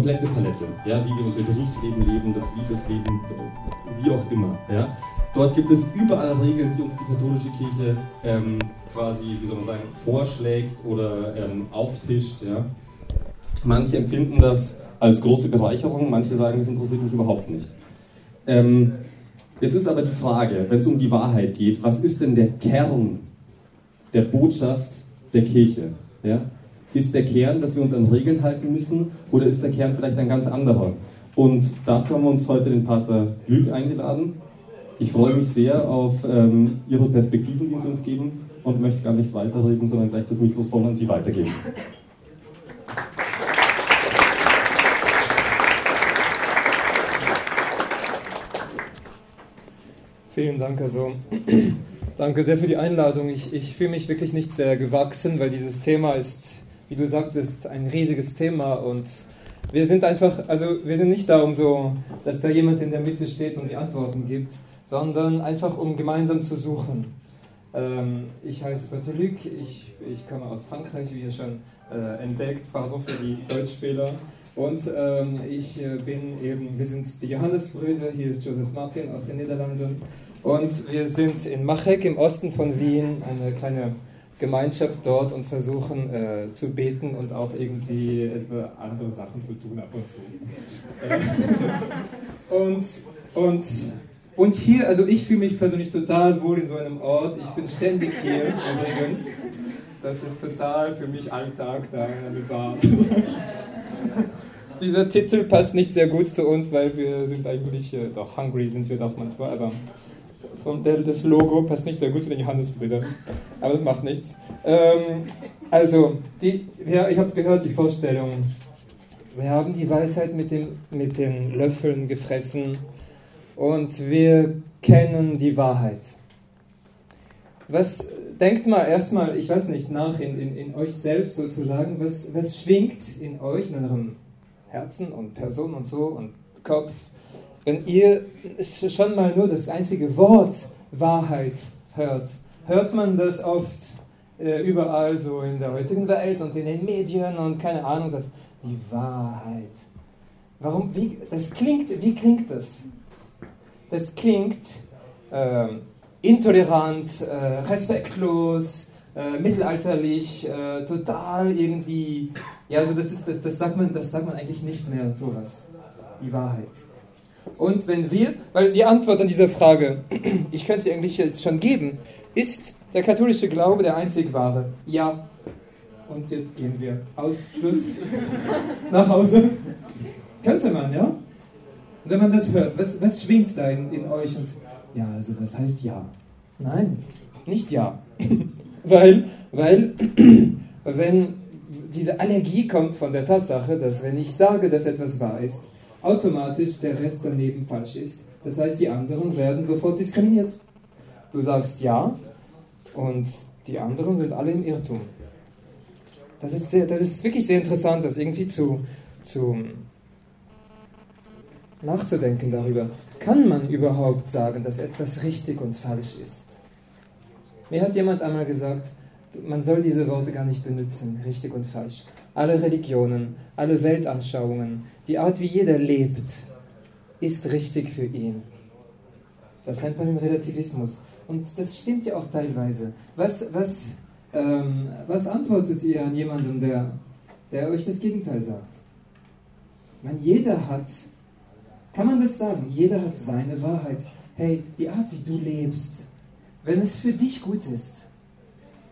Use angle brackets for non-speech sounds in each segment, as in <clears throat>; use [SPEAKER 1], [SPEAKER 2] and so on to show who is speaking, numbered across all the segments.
[SPEAKER 1] komplette Palette, ja, wie wir unser Berufsleben leben, das Liebesleben, wie auch immer. Ja. Dort gibt es überall Regeln, die uns die katholische Kirche ähm, quasi, wie soll man sagen, vorschlägt oder ähm, auftischt. Ja. Manche empfinden das als große Bereicherung, manche sagen, das interessiert mich überhaupt nicht. Ähm, jetzt ist aber die Frage, wenn es um die Wahrheit geht, was ist denn der Kern der Botschaft der Kirche? Ja? Ist der Kern, dass wir uns an Regeln halten müssen oder ist der Kern vielleicht ein ganz anderer? Und dazu haben wir uns heute den Pater Lüg eingeladen. Ich freue mich sehr auf ähm, Ihre Perspektiven, die Sie uns geben und möchte gar nicht weiterreden, sondern gleich das Mikrofon an Sie weitergeben.
[SPEAKER 2] Vielen Dank, also danke sehr für die Einladung. Ich, ich fühle mich wirklich nicht sehr gewachsen, weil dieses Thema ist, wie du sagst, ein riesiges Thema und wir sind einfach, also wir sind nicht da, um so, dass da jemand in der Mitte steht und die Antworten gibt, sondern einfach um gemeinsam zu suchen. Ähm, ich heiße Luc, ich, ich komme aus Frankreich, wie ihr schon äh, entdeckt, pardon für die Deutschfehler. Und ähm, ich äh, bin eben, wir sind die Johannesbrüder, hier ist Joseph Martin aus den Niederlanden. Und wir sind in Machek im Osten von Wien, eine kleine Gemeinschaft dort und versuchen äh, zu beten und auch irgendwie etwa andere Sachen zu tun ab und zu. Äh, <laughs> und, und, und hier, also ich fühle mich persönlich total wohl in so einem Ort. Ich bin ständig hier übrigens. Das ist total für mich Alltag, da in einer Bar <laughs> Dieser Titel passt nicht sehr gut zu uns, weil wir sind eigentlich, äh, doch hungry sind wir doch manchmal, aber von der, das Logo passt nicht sehr gut zu den Johannesbrüdern. Aber das macht nichts. Ähm, also, die, ja, ich habe es gehört, die Vorstellung. Wir haben die Weisheit mit, dem, mit den Löffeln gefressen und wir kennen die Wahrheit. Was denkt mal erstmal, ich weiß nicht, nach in, in, in euch selbst sozusagen, was, was schwingt in euch, in eurem Herzen und Person und so und Kopf, wenn ihr schon mal nur das einzige Wort Wahrheit hört, hört man das oft äh, überall so in der heutigen Welt und in den Medien und keine Ahnung, das, die Wahrheit. Warum, wie, das klingt, wie klingt das? Das klingt äh, intolerant, äh, respektlos, äh, mittelalterlich, äh, total irgendwie, ja, also das, ist, das, das, sagt man, das sagt man eigentlich nicht mehr, sowas, die Wahrheit. Und wenn wir, weil die Antwort an diese Frage, <clears throat> ich könnte sie eigentlich jetzt schon geben, ist der katholische Glaube der einzig wahre? Ja. Und jetzt gehen wir. Aus, Schluss. <laughs> Nach Hause. Könnte man, ja? Und wenn man das hört, was, was schwingt da in, in euch? Und ja, also das heißt ja. Nein, nicht ja. <laughs> weil, weil, <clears throat> wenn diese Allergie kommt von der Tatsache, dass wenn ich sage, dass etwas wahr ist, automatisch der Rest daneben falsch ist. Das heißt, die anderen werden sofort diskriminiert. Du sagst ja und die anderen sind alle im Irrtum. Das ist, sehr, das ist wirklich sehr interessant, das irgendwie zu, zu nachzudenken darüber. Kann man überhaupt sagen, dass etwas richtig und falsch ist? Mir hat jemand einmal gesagt, man soll diese Worte gar nicht benutzen, richtig und falsch alle Religionen, alle Weltanschauungen, die Art, wie jeder lebt, ist richtig für ihn. Das nennt man den Relativismus. Und das stimmt ja auch teilweise. Was, was, ähm, was antwortet ihr an jemandem, der, der euch das Gegenteil sagt? Ich meine, jeder hat, kann man das sagen, jeder hat seine Wahrheit. Hey, die Art, wie du lebst, wenn es für dich gut ist,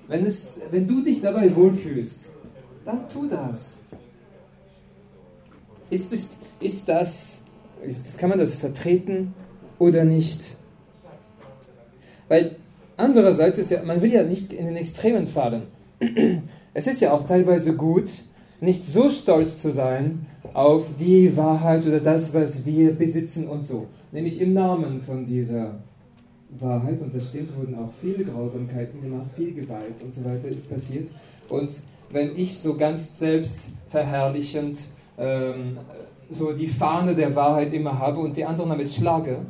[SPEAKER 2] wenn, es, wenn du dich dabei wohlfühlst, dann tu das. Ist, es, ist das, ist, kann man das vertreten oder nicht? Weil andererseits ist ja, man will ja nicht in den Extremen fallen. <clears throat> Es ist ja auch teilweise gut, nicht so stolz zu sein auf die Wahrheit oder das, was wir besitzen und so. Nämlich im Namen von dieser Wahrheit, und das stimmt, wurden auch viele Grausamkeiten gemacht, viel Gewalt und so weiter ist passiert. Und wenn ich so ganz selbstverherrlichend ähm, so die Fahne der Wahrheit immer habe und die anderen damit schlage,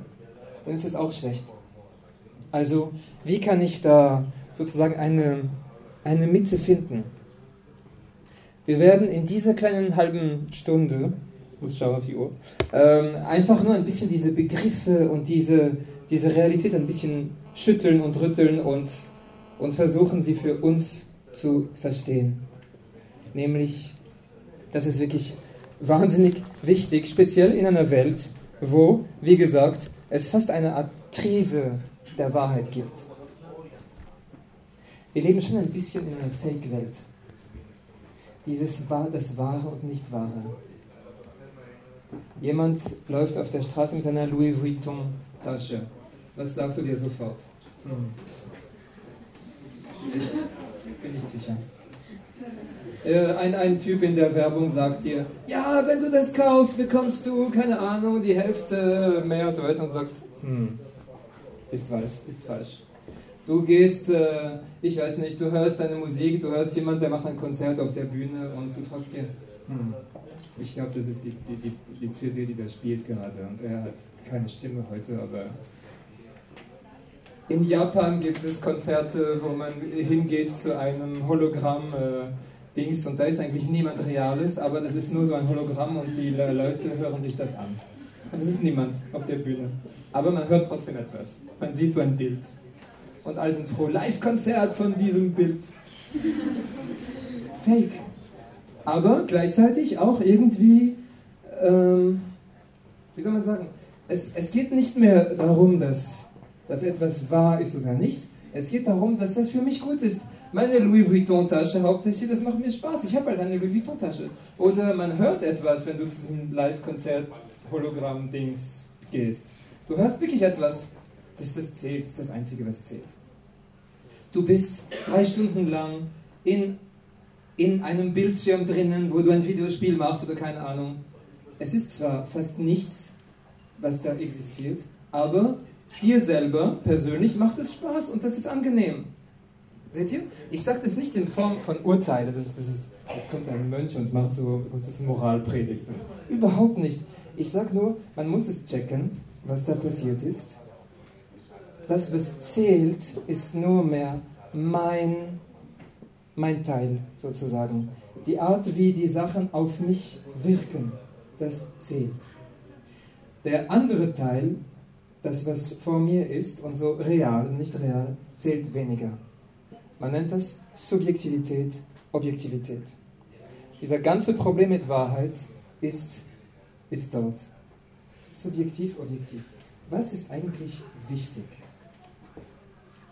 [SPEAKER 2] dann ist es auch schlecht. Also, wie kann ich da sozusagen eine, eine Mitte finden? Wir werden in dieser kleinen halben Stunde muss schauen auf die Uhr. Ähm, einfach nur ein bisschen diese Begriffe und diese, diese Realität ein bisschen schütteln und rütteln und, und versuchen sie für uns zu verstehen. Nämlich, das ist wirklich wahnsinnig wichtig, speziell in einer Welt, wo, wie gesagt, es fast eine Art Krise der Wahrheit gibt. Wir leben schon ein bisschen in einer Fake-Welt. Dieses das Wahre und Nicht-Wahre. Jemand läuft auf der Straße mit einer Louis Vuitton-Tasche. Was sagst du dir sofort? Hm. Nicht? Bin nicht sicher. Äh, ein, ein Typ in der Werbung sagt dir, ja, wenn du das kaufst, bekommst du, keine Ahnung, die Hälfte mehr und so weiter und sagst, hm, ist falsch, ist falsch. Du gehst, äh, ich weiß nicht, du hörst deine Musik, du hörst jemand, der macht ein Konzert auf der Bühne und du fragst dir, hm, ich glaube, das ist die, die, die, die CD, die da spielt gerade und er hat keine Stimme heute, aber in Japan gibt es Konzerte, wo man hingeht zu einem Hologramm. Äh, Dings und da ist eigentlich niemand Reales, aber das ist nur so ein Hologramm und die Leute hören sich das an. Und es ist niemand auf der Bühne. Aber man hört trotzdem etwas. Man sieht so ein Bild. Und alle sind froh. Live-Konzert von diesem Bild. Fake. Aber gleichzeitig auch irgendwie, ähm, wie soll man sagen, es, es geht nicht mehr darum, dass, dass etwas wahr ist oder nicht. Es geht darum, dass das für mich gut ist meine Louis Vuitton-Tasche hauptsächlich, das macht mir Spaß. Ich habe halt eine Louis Vuitton-Tasche. Oder man hört etwas, wenn du zu einem Live-Konzert-Hologramm-Dings gehst. Du hörst wirklich etwas. Das, das zählt, das ist das Einzige, was zählt. Du bist drei Stunden lang in, in einem Bildschirm drinnen, wo du ein Videospiel machst oder keine Ahnung. Es ist zwar fast nichts, was da existiert, aber dir selber persönlich macht es Spaß und das ist angenehm. Seht ihr? Ich sage das nicht in Form von Urteile, das das ist, jetzt kommt ein Mönch und macht so, und Moralpredigt. Überhaupt nicht. Ich sage nur, man muss es checken, was da passiert ist. Das, was zählt, ist nur mehr mein, mein Teil sozusagen. Die Art, wie die Sachen auf mich wirken, das zählt. Der andere Teil, das, was vor mir ist und so real und nicht real, zählt weniger. Man nennt das Subjektivität, Objektivität. Dieser ganze Problem mit Wahrheit ist, ist dort. Subjektiv, objektiv. Was ist eigentlich wichtig?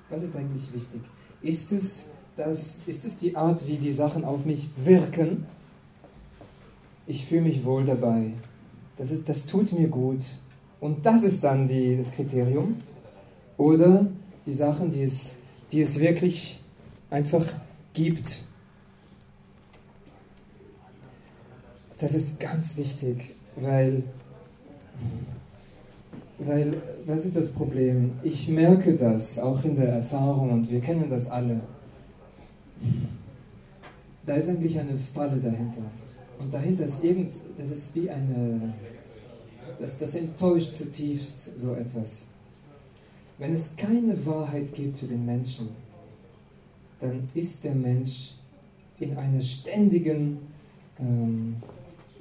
[SPEAKER 2] Was ist eigentlich wichtig? Ist es, das, ist es die Art, wie die Sachen auf mich wirken? Ich fühle mich wohl dabei. Das, ist, das tut mir gut. Und das ist dann die, das Kriterium. Oder die Sachen, die es, die es wirklich einfach gibt. Das ist ganz wichtig, weil, weil, was ist das Problem? Ich merke das auch in der Erfahrung und wir kennen das alle. Da ist eigentlich eine Falle dahinter. Und dahinter ist irgend, das ist wie eine, das, das enttäuscht zutiefst so etwas. Wenn es keine Wahrheit gibt für den Menschen, dann ist der Mensch in einer ständigen ähm,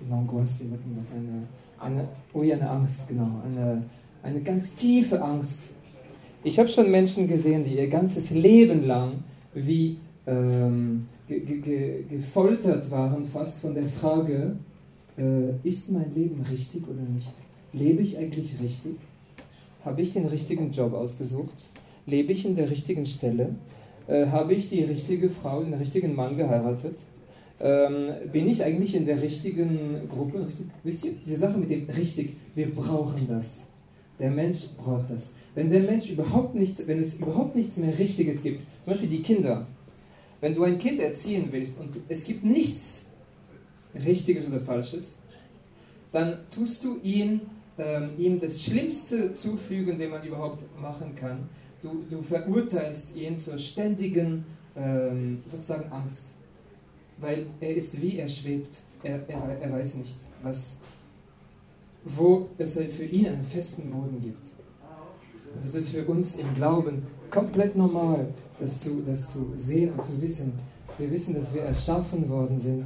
[SPEAKER 2] Langoisse, wie sagt man das? Eine, eine, oh ja, eine Angst, genau. Eine, eine ganz tiefe Angst. Ich habe schon Menschen gesehen, die ihr ganzes Leben lang wie ähm, ge ge gefoltert waren, fast von der Frage, äh, ist mein Leben richtig oder nicht? Lebe ich eigentlich richtig? Habe ich den richtigen Job ausgesucht? Lebe ich in der richtigen Stelle? Äh, habe ich die richtige Frau, den richtigen Mann geheiratet? Ähm, bin ich eigentlich in der richtigen Gruppe? Wisst ihr, diese Sache mit dem richtig, wir brauchen das. Der Mensch braucht das. Wenn der Mensch überhaupt nichts, wenn es überhaupt nichts mehr Richtiges gibt, zum Beispiel die Kinder, wenn du ein Kind erziehen willst und es gibt nichts Richtiges oder Falsches, dann tust du ihn, ähm, ihm das Schlimmste zufügen, den man überhaupt machen kann, Du, du verurteilst ihn zur ständigen ähm, sozusagen Angst, weil er ist wie er schwebt. Er, er, er weiß nicht, was, wo es für ihn einen festen Boden gibt. Und das ist für uns im Glauben komplett normal, das zu, das zu sehen und zu wissen. Wir wissen, dass wir erschaffen worden sind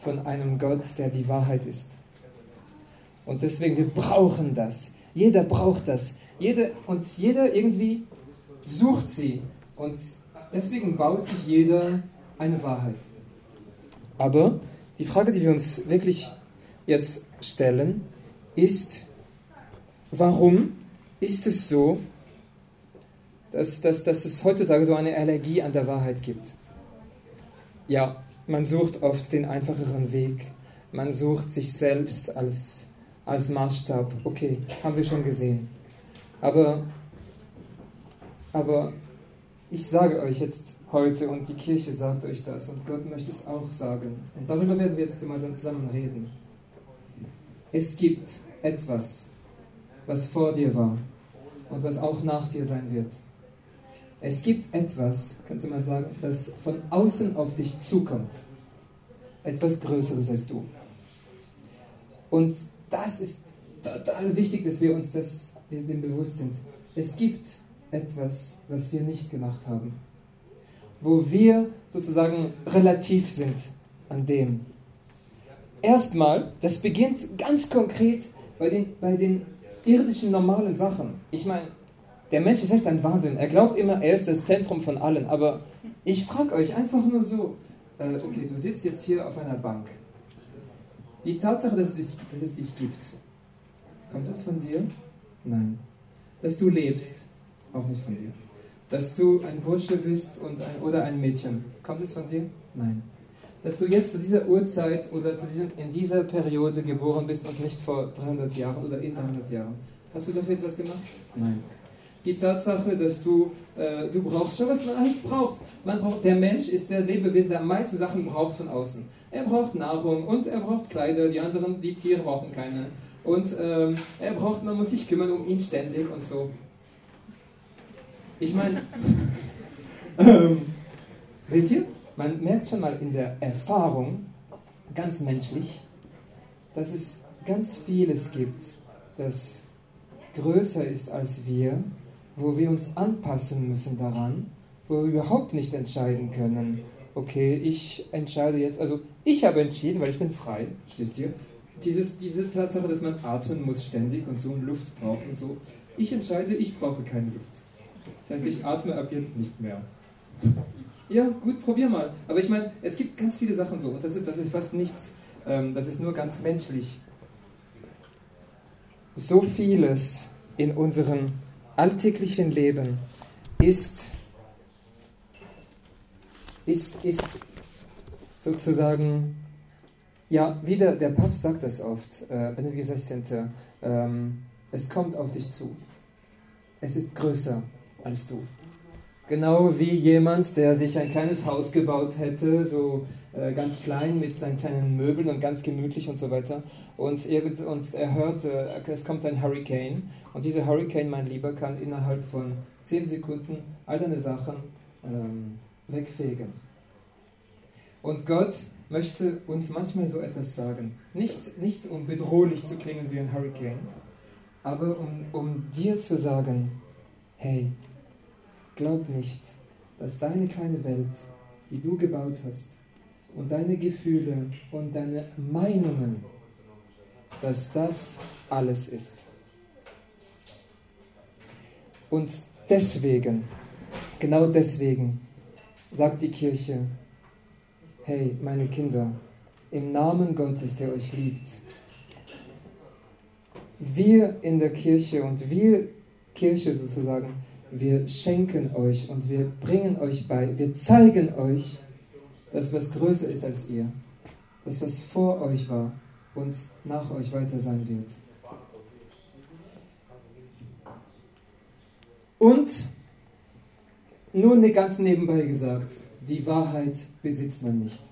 [SPEAKER 2] von einem Gott, der die Wahrheit ist. Und deswegen, wir brauchen das. Jeder braucht das. Jeder, und jeder irgendwie sucht sie. Und deswegen baut sich jeder eine Wahrheit. Aber die Frage, die wir uns wirklich jetzt stellen, ist, warum ist es so, dass, dass, dass es heutzutage so eine Allergie an der Wahrheit gibt? Ja, man sucht oft den einfacheren Weg. Man sucht sich selbst als, als Maßstab. Okay, haben wir schon gesehen. Aber, aber ich sage euch jetzt heute und die Kirche sagt euch das und Gott möchte es auch sagen. Und darüber werden wir jetzt mal zusammen reden. Es gibt etwas, was vor dir war und was auch nach dir sein wird. Es gibt etwas, könnte man sagen, das von außen auf dich zukommt. Etwas Größeres als du. Und das ist total wichtig, dass wir uns das, dem bewusst sind. Es gibt etwas, was wir nicht gemacht haben. Wo wir sozusagen relativ sind an dem. Erstmal, das beginnt ganz konkret bei den, bei den irdischen normalen Sachen. Ich meine, der Mensch ist echt ein Wahnsinn. Er glaubt immer, er ist das Zentrum von allen. Aber ich frage euch einfach nur so, äh, okay, du sitzt jetzt hier auf einer Bank. Die Tatsache, dass es, dich, dass es dich gibt, kommt das von dir? Nein. Dass du lebst, auch nicht von dir. Dass du ein Bursche bist und ein, oder ein Mädchen, kommt es von dir? Nein. Dass du jetzt zu dieser Uhrzeit oder zu diesem, in dieser Periode geboren bist und nicht vor 300 Jahren oder in 300 Jahren. Hast du dafür etwas gemacht? Nein die Tatsache, dass du, äh, du brauchst schon, was man alles braucht. Man braucht. Der Mensch ist der Lebewesen, der am meisten Sachen braucht von außen. Er braucht Nahrung und er braucht Kleider, die anderen, die Tiere brauchen keine. Und ähm, er braucht, man muss sich kümmern um ihn ständig und so. Ich meine, <laughs> ähm, seht ihr? Man merkt schon mal in der Erfahrung, ganz menschlich, dass es ganz vieles gibt, das größer ist als wir wo wir uns anpassen müssen daran, wo wir überhaupt nicht entscheiden können, okay, ich entscheide jetzt, also ich habe entschieden, weil ich bin frei, stehst du? Dieses, diese Tatsache, dass man atmen muss ständig und so und Luft braucht und so. Ich entscheide, ich brauche keine Luft. Das heißt, ich atme ab jetzt nicht mehr. Ja, gut, probier mal. Aber ich meine, es gibt ganz viele Sachen so und das ist, das ist fast nichts, ähm, das ist nur ganz menschlich. So vieles in unseren alltäglichen Leben ist, ist, ist sozusagen, ja, wieder der Papst sagt das oft, äh, Benedikt XVI, ähm, es kommt auf dich zu. Es ist größer als du. Genau wie jemand, der sich ein kleines Haus gebaut hätte, so äh, ganz klein mit seinen kleinen Möbeln und ganz gemütlich und so weiter. Und, irgend, und er hört, äh, es kommt ein Hurricane. Und dieser Hurricane, mein Lieber, kann innerhalb von 10 Sekunden all deine Sachen ähm, wegfegen. Und Gott möchte uns manchmal so etwas sagen. Nicht, nicht um bedrohlich zu klingen wie ein Hurricane, aber um, um dir zu sagen, hey, glaub nicht, dass deine kleine Welt, die du gebaut hast, und deine Gefühle und deine Meinungen, dass das alles ist. Und deswegen, genau deswegen, sagt die Kirche, hey meine Kinder, im Namen Gottes, der euch liebt, wir in der Kirche und wir Kirche sozusagen, wir schenken euch und wir bringen euch bei, wir zeigen euch, das, was größer ist als ihr, das, was vor euch war und nach euch weiter sein wird. Und nur eine ganz nebenbei gesagt, die Wahrheit besitzt man nicht.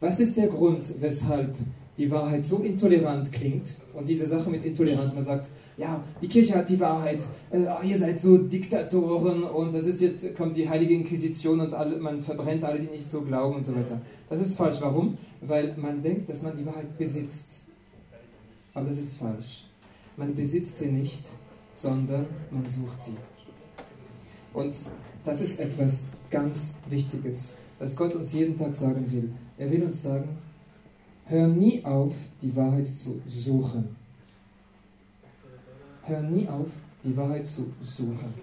[SPEAKER 2] Was ist der Grund, weshalb die Wahrheit so intolerant klingt und diese Sache mit Intoleranz, man sagt, ja, die Kirche hat die Wahrheit, äh, ah, ihr seid so Diktatoren und das ist jetzt, kommt die heilige Inquisition und alle, man verbrennt alle, die nicht so glauben und so weiter. Das ist falsch. Warum? Weil man denkt, dass man die Wahrheit besitzt. Aber das ist falsch. Man besitzt sie nicht, sondern man sucht sie. Und das ist etwas ganz Wichtiges, das Gott uns jeden Tag sagen will. Er will uns sagen, hör nie auf, die Wahrheit zu suchen hör nie auf, die Wahrheit zu suchen.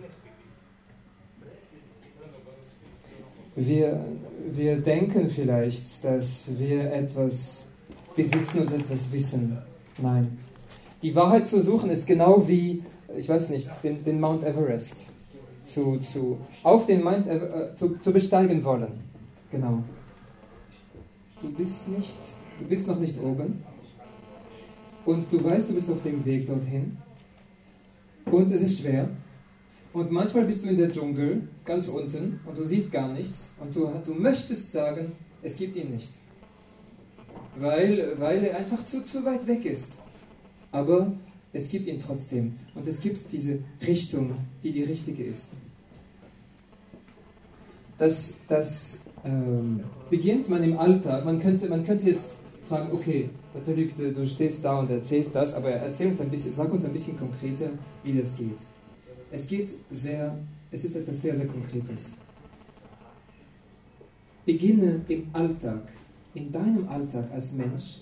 [SPEAKER 2] Wir, wir denken vielleicht, dass wir etwas besitzen und etwas wissen. Nein. Die Wahrheit zu suchen ist genau wie, ich weiß nicht, den, den Mount Everest zu, zu, auf den Mount Everest, äh, zu, zu besteigen wollen. Genau. Du bist nicht, du bist noch nicht oben und du weißt, du bist auf dem Weg dorthin und es ist schwer und manchmal bist du in der Dschungel, ganz unten, und du siehst gar nichts. Und du, du möchtest sagen, es gibt ihn nicht. Weil, weil er einfach zu, zu weit weg ist. Aber es gibt ihn trotzdem. Und es gibt diese Richtung, die die richtige ist. Das, das ähm, beginnt man im Alltag. Man könnte, man könnte jetzt fragen, okay, Patrick, du, du stehst da und erzählst das, aber erzähl uns ein bisschen, sag uns ein bisschen konkreter, wie das geht. Es geht sehr, es ist etwas sehr, sehr Konkretes. Beginne im Alltag, in deinem Alltag als Mensch,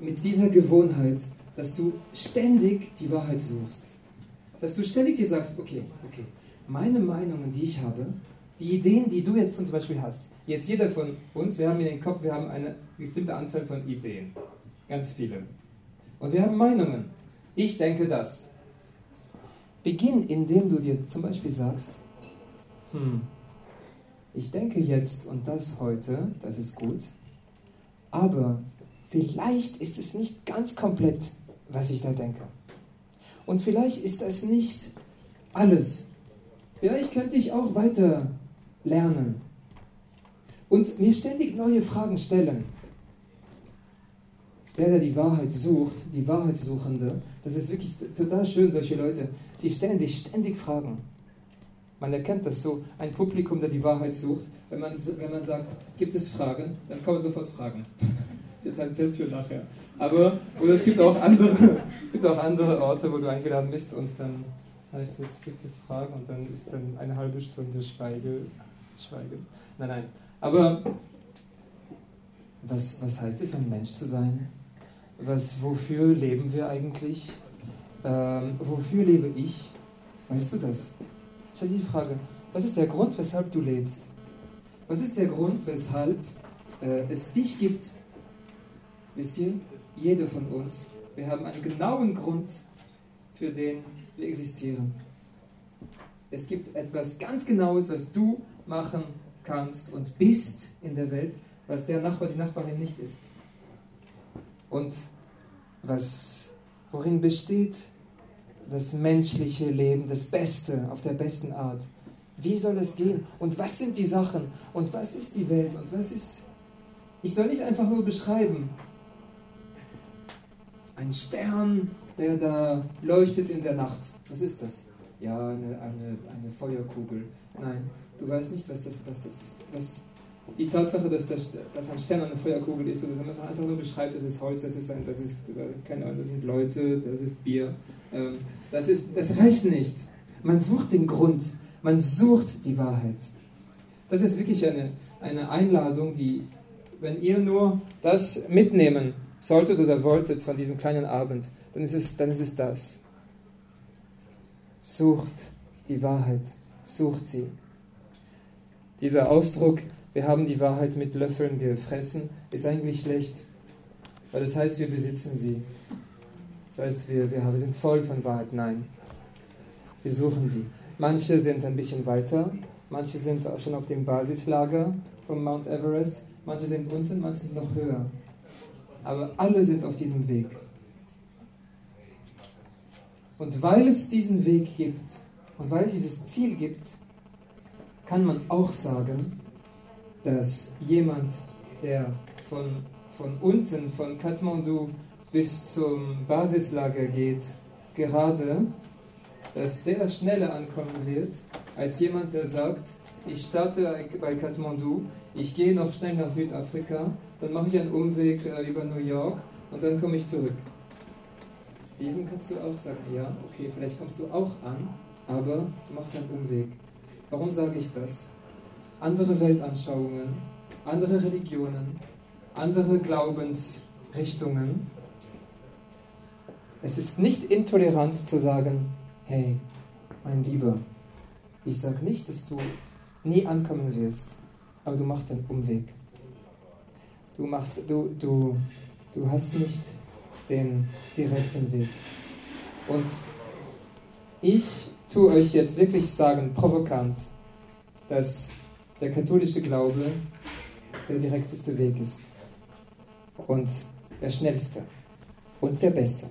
[SPEAKER 2] mit dieser Gewohnheit, dass du ständig die Wahrheit suchst. Dass du ständig dir sagst, okay, okay, meine Meinungen, die ich habe, die Ideen, die du jetzt zum Beispiel hast, jetzt jeder von uns, wir haben in den Kopf, wir haben eine bestimmte Anzahl von Ideen, ganz viele. Und wir haben Meinungen. Ich denke das, Beginn, indem du dir zum Beispiel sagst, hm, ich denke jetzt und das heute, das ist gut, aber vielleicht ist es nicht ganz komplett, was ich da denke. Und vielleicht ist das nicht alles. Vielleicht könnte ich auch weiter lernen und mir ständig neue Fragen stellen. Der, der die Wahrheit sucht, die Wahrheitssuchende, das ist wirklich total schön, solche Leute. Sie stellen sich ständig Fragen. Man erkennt das so, ein Publikum, der die Wahrheit sucht. Wenn man, wenn man sagt, gibt es Fragen, dann kommen sofort Fragen. <laughs> das ist jetzt ein Test für nachher. Aber oder es gibt auch, andere, <laughs> gibt auch andere Orte, wo du eingeladen bist und dann heißt es, gibt es Fragen und dann ist dann eine halbe Stunde Schweige. Schweige. Nein, nein. Aber was, was heißt es, ein Mensch zu sein? was, wofür leben wir eigentlich? Ähm, wofür lebe ich? Weißt du das? Stell dir die Frage, was ist der Grund, weshalb du lebst? Was ist der Grund, weshalb äh, es dich gibt? Wisst ihr, jeder von uns, wir haben einen genauen Grund, für den wir existieren. Es gibt etwas ganz Genaues, was du machen kannst und bist in der Welt, was der Nachbar, die Nachbarin nicht ist. Und was, worin besteht das menschliche Leben, das Beste auf der besten Art? Wie soll es gehen? Und was sind die Sachen? Und was ist die Welt? Und was ist... Ich soll nicht einfach nur beschreiben. Ein Stern, der da leuchtet in der Nacht. Was ist das? Ja, eine, eine, eine Feuerkugel. Nein, du weißt nicht, was das, was das ist. Was, die Tatsache, dass, das, dass ein Stern eine Feuerkugel ist, oder dass man einfach nur beschreibt, das ist Holz, das ist, ein, das ist keine Ahnung, das sind Leute, das ist Bier, ähm, das, ist, das reicht nicht. Man sucht den Grund, man sucht die Wahrheit. Das ist wirklich eine, eine Einladung, die, wenn ihr nur das mitnehmen solltet oder wolltet von diesem kleinen Abend, dann ist es, dann ist es das. Sucht die Wahrheit, sucht sie. Dieser Ausdruck, wir haben die Wahrheit mit Löffeln gefressen, ist eigentlich schlecht, weil das heißt, wir besitzen sie. Das heißt, wir, wir, sind voll von Wahrheit. Nein, wir suchen sie. Manche sind ein bisschen weiter, manche sind auch schon auf dem Basislager vom Mount Everest, manche sind unten, manche sind noch höher. Aber alle sind auf diesem Weg. Und weil es diesen Weg gibt und weil es dieses Ziel gibt, kann man auch sagen, dass jemand, der von, von unten, von Kathmandu bis zum Basislager geht, gerade, dass der schneller ankommen wird, als jemand, der sagt, ich starte bei Kathmandu, ich gehe noch schnell nach Südafrika, dann mache ich einen Umweg äh, über New York und dann komme ich zurück. Diesen kannst du auch sagen, ja, okay, vielleicht kommst du auch an, aber du machst einen Umweg. Warum sage ich das? andere Weltanschauungen, andere Religionen, andere Glaubensrichtungen Es ist nicht intolerant zu sagen, hey, mein Lieber, ich sage nicht, dass du nie ankommen wirst, aber du machst einen Umweg. Du, machst, du, du, du hast nicht den direkten Weg. Und ich tue euch jetzt wirklich sagen, provokant, dass der katholische Glaube der direkteste Weg ist. Und der schnellste. Und der beste.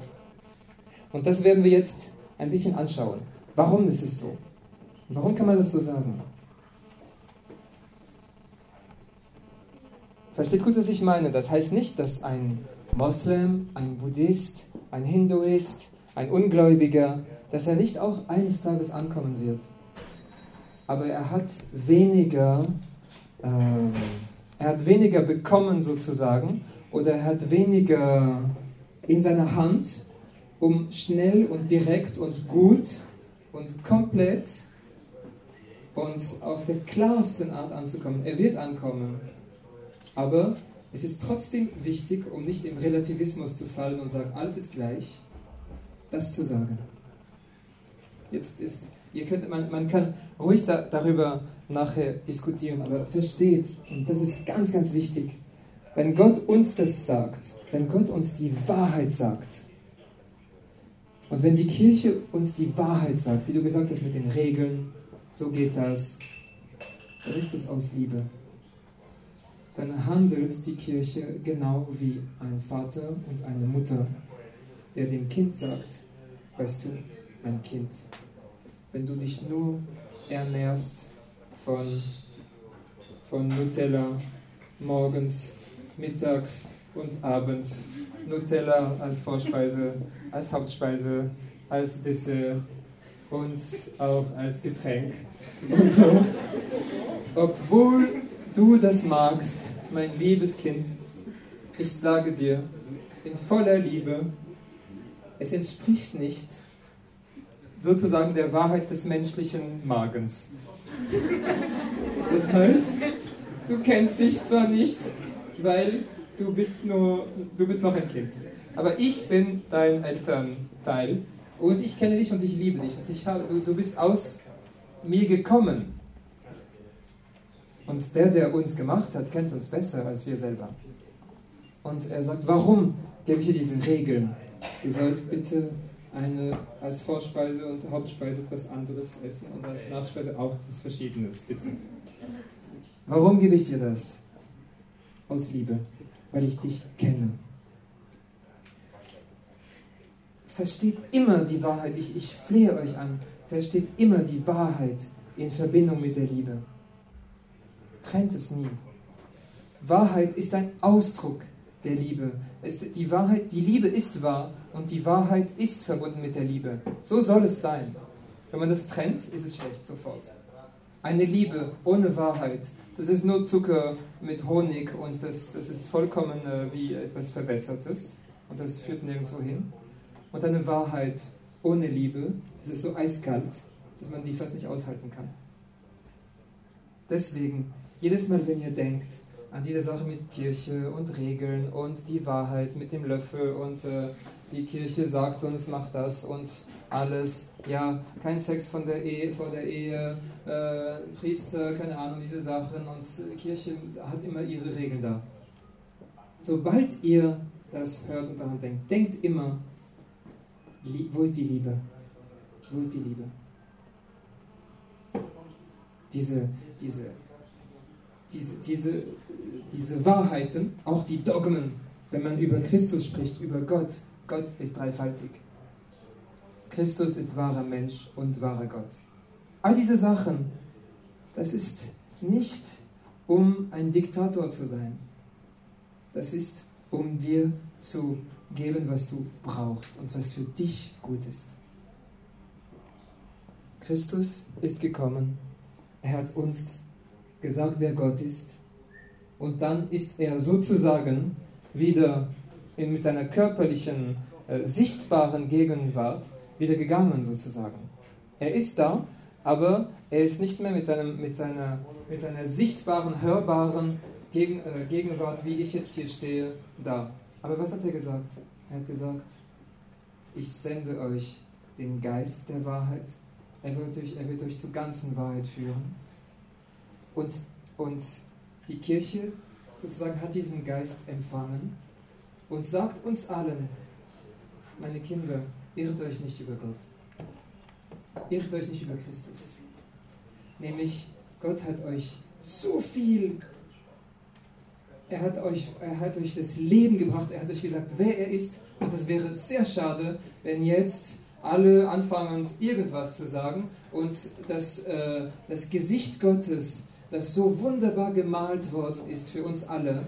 [SPEAKER 2] Und das werden wir jetzt ein bisschen anschauen. Warum ist es so? Warum kann man das so sagen? Versteht gut, was ich meine. Das heißt nicht, dass ein Moslem, ein Buddhist, ein Hinduist, ein Ungläubiger, dass er nicht auch eines Tages ankommen wird. Aber er hat weniger, ähm, er hat weniger bekommen sozusagen, oder er hat weniger in seiner Hand, um schnell und direkt und gut und komplett und auf der klarsten Art anzukommen. Er wird ankommen. Aber es ist trotzdem wichtig, um nicht im Relativismus zu fallen und sagen, alles ist gleich, das zu sagen. Jetzt ist, ihr könnt, man, man kann ruhig da, darüber nachher diskutieren, aber versteht, und das ist ganz, ganz wichtig, wenn Gott uns das sagt, wenn Gott uns die Wahrheit sagt, und wenn die Kirche uns die Wahrheit sagt, wie du gesagt hast mit den Regeln, so geht das, dann ist es aus Liebe. Dann handelt die Kirche genau wie ein Vater und eine Mutter, der dem Kind sagt, weißt du, mein Kind, wenn du dich nur ernährst von, von Nutella morgens, mittags und abends, Nutella als Vorspeise, als Hauptspeise, als Dessert und auch als Getränk und so. Obwohl du das magst, mein liebes Kind, ich sage dir in voller Liebe, es entspricht nicht sozusagen der Wahrheit des menschlichen Magens. Das heißt, du kennst dich zwar nicht, weil du bist nur, du bist noch ein Kind. Aber ich bin dein Elternteil und ich kenne dich und ich liebe dich. Und ich habe, du, du bist aus mir gekommen. Und der, der uns gemacht hat, kennt uns besser als wir selber. Und er sagt, warum gebe ich dir diese Regeln? Du sollst bitte eine als Vorspeise und Hauptspeise etwas anderes essen und als Nachspeise auch etwas Verschiedenes, bitte. Warum gebe ich dir das? Aus Liebe weil ich dich kenne. Versteht immer die Wahrheit, ich, ich flehe euch an, versteht immer die Wahrheit in Verbindung mit der Liebe. Trennt es nie. Wahrheit ist ein Ausdruck der Liebe. Die, Wahrheit, die Liebe ist wahr und die Wahrheit ist verbunden mit der Liebe. So soll es sein. Wenn man das trennt, ist es schlecht sofort. Eine Liebe ohne Wahrheit das ist nur Zucker mit Honig und das, das ist vollkommen äh, wie etwas Verwässertes und das führt nirgendwo hin. Und eine Wahrheit ohne Liebe, das ist so eiskalt, dass man die fast nicht aushalten kann. Deswegen, jedes Mal, wenn ihr denkt an diese Sache mit Kirche und Regeln und die Wahrheit mit dem Löffel und äh, die Kirche sagt uns, macht das und alles, ja, kein Sex von der Ehe, vor der Ehe, äh, Priester, keine Ahnung, diese Sachen und äh, Kirche hat immer ihre Regeln da. Sobald ihr das hört und daran denkt, denkt immer, wo ist die Liebe? Wo ist die Liebe? Diese, diese, diese, diese, diese Wahrheiten, auch die Dogmen, wenn man über Christus spricht, über Gott, Gott ist dreifaltig. Christus ist wahrer Mensch und wahrer Gott. All diese Sachen, das ist nicht, um ein Diktator zu sein. Das ist, um dir zu geben, was du brauchst und was für dich gut ist. Christus ist gekommen. Er hat uns gesagt, wer Gott ist. Und dann ist er sozusagen wieder mit seiner körperlichen, äh, sichtbaren Gegenwart wieder gegangen sozusagen. Er ist da, aber er ist nicht mehr mit, seinem, mit, seiner, mit seiner sichtbaren, hörbaren Gegen, äh, Gegenwart, wie ich jetzt hier stehe, da. Aber was hat er gesagt? Er hat gesagt, ich sende euch den Geist der Wahrheit. Er wird euch, er wird euch zur ganzen Wahrheit führen. Und, und die Kirche sozusagen hat diesen Geist empfangen und sagt uns allen, meine Kinder, irrt euch nicht über Gott. Irrt euch nicht über Christus. Nämlich, Gott hat euch so viel, er hat, euch, er hat euch das Leben gebracht, er hat euch gesagt, wer er ist. Und es wäre sehr schade, wenn jetzt alle anfangen, irgendwas zu sagen und das, äh, das Gesicht Gottes, das so wunderbar gemalt worden ist für uns alle,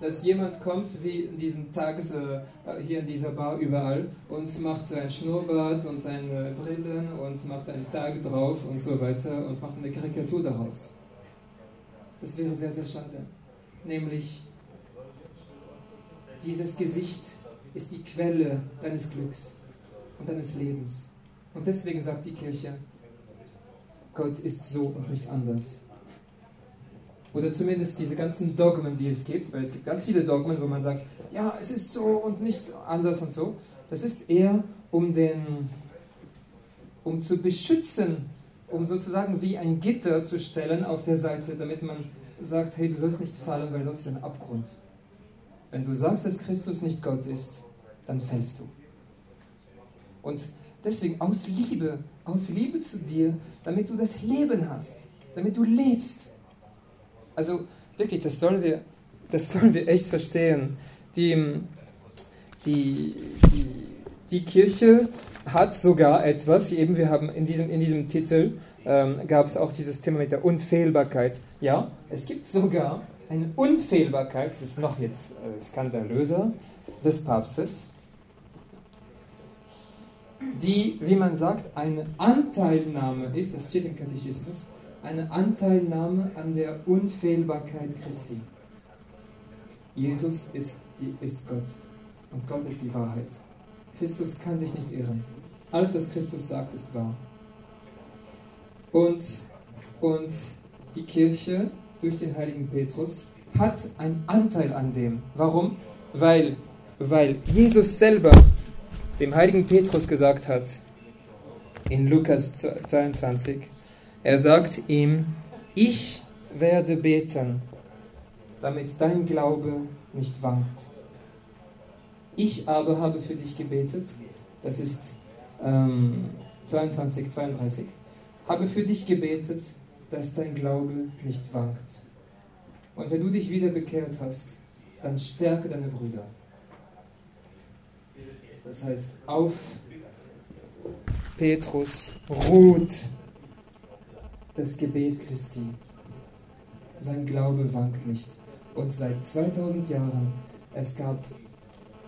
[SPEAKER 2] dass jemand kommt, wie in diesen Tages äh, hier in dieser Bar überall, und macht ein Schnurrbart und eine Brillen und macht einen Tag drauf und so weiter und macht eine Karikatur daraus. Das wäre sehr, sehr schade. Nämlich, dieses Gesicht ist die Quelle deines Glücks und deines Lebens. Und deswegen sagt die Kirche, Gott ist so und nicht anders. Oder zumindest diese ganzen Dogmen, die es gibt, weil es gibt ganz viele Dogmen, wo man sagt, ja, es ist so und nicht anders und so. Das ist eher um den, um zu beschützen, um sozusagen wie ein Gitter zu stellen auf der Seite, damit man sagt, hey, du sollst nicht fallen, weil sonst ist ein Abgrund. Wenn du sagst, dass Christus nicht Gott ist, dann fällst du. Und deswegen aus Liebe, aus Liebe zu dir, damit du das Leben hast, damit du lebst, also wirklich, das sollen wir, das sollen wir echt verstehen. Die, die, die, die Kirche hat sogar etwas, eben wir haben in diesem, in diesem Titel ähm, gab es auch dieses Thema mit der Unfehlbarkeit. Ja, es gibt sogar eine Unfehlbarkeit, das ist noch jetzt äh, skandalöser, des Papstes, die, wie man sagt, eine Anteilnahme ist, das steht im Katechismus, eine Anteilnahme an der Unfehlbarkeit Christi. Jesus ist, die, ist Gott und Gott ist die Wahrheit. Christus kann sich nicht irren. Alles, was Christus sagt, ist wahr. Und, und die Kirche durch den heiligen Petrus hat einen Anteil an dem. Warum? Weil, weil Jesus selber dem heiligen Petrus gesagt hat, in Lukas 22, er sagt ihm, ich werde beten, damit dein Glaube nicht wankt. Ich aber habe für dich gebetet, das ist ähm, 22, 32, habe für dich gebetet, dass dein Glaube nicht wankt. Und wenn du dich wieder bekehrt hast, dann stärke deine Brüder. Das heißt, auf Petrus ruht das Gebet Christi. Sein Glaube wankt nicht. Und seit 2000 Jahren, es gab,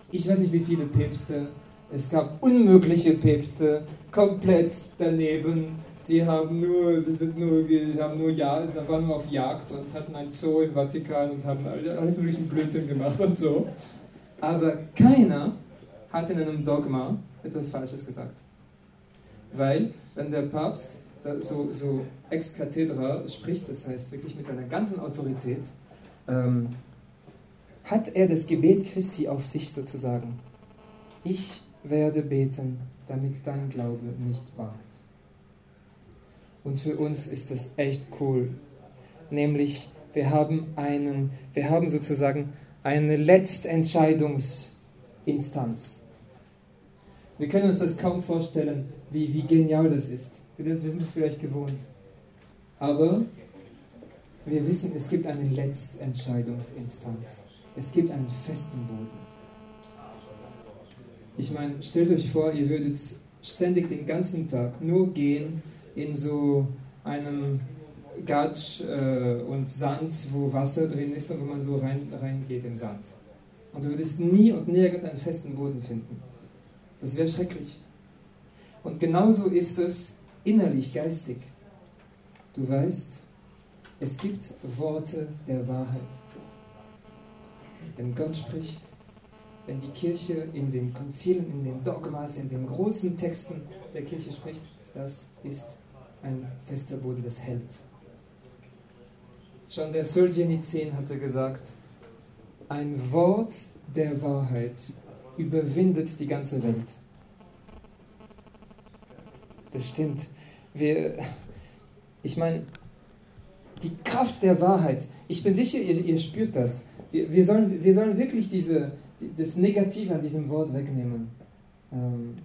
[SPEAKER 2] ich weiß nicht wie viele Päpste, es gab unmögliche Päpste, komplett daneben. Sie haben nur, sie sind nur, haben nur ja, sie waren nur auf Jagd und hatten ein Zoo im Vatikan und haben alles mögliche Blödsinn gemacht und so. Aber keiner hat in einem Dogma etwas Falsches gesagt. Weil, wenn der Papst so, so ex cathedra spricht, das heißt wirklich mit seiner ganzen Autorität, ähm, hat er das Gebet Christi auf sich sozusagen. Ich werde beten, damit dein Glaube nicht wankt. Und für uns ist das echt cool. Nämlich, wir haben einen, wir haben sozusagen eine Letztentscheidungsinstanz. Wir können uns das kaum vorstellen, wie, wie genial das ist. Wir sind es vielleicht gewohnt. Aber wir wissen, es gibt eine Letztentscheidungsinstanz. Es gibt einen festen Boden. Ich meine, stellt euch vor, ihr würdet ständig den ganzen Tag nur gehen in so einem Gatsch äh, und Sand, wo Wasser drin ist und wo man so rein, reingeht im Sand. Und du würdest nie und nirgends einen festen Boden finden. Das wäre schrecklich. Und genauso ist es innerlich, geistig. Du weißt, es gibt Worte der Wahrheit. Wenn Gott spricht, wenn die Kirche in den Konzilen, in den Dogmas, in den großen Texten der Kirche spricht, das ist ein fester Boden, das hält. Schon der Solzhenitsyn hatte gesagt, ein Wort der Wahrheit überwindet die ganze Welt. Das stimmt. Wir, ich meine, die Kraft der Wahrheit. Ich bin sicher, ihr, ihr spürt das. Wir, wir, sollen, wir sollen wirklich diese, das Negative an diesem Wort wegnehmen. Ähm,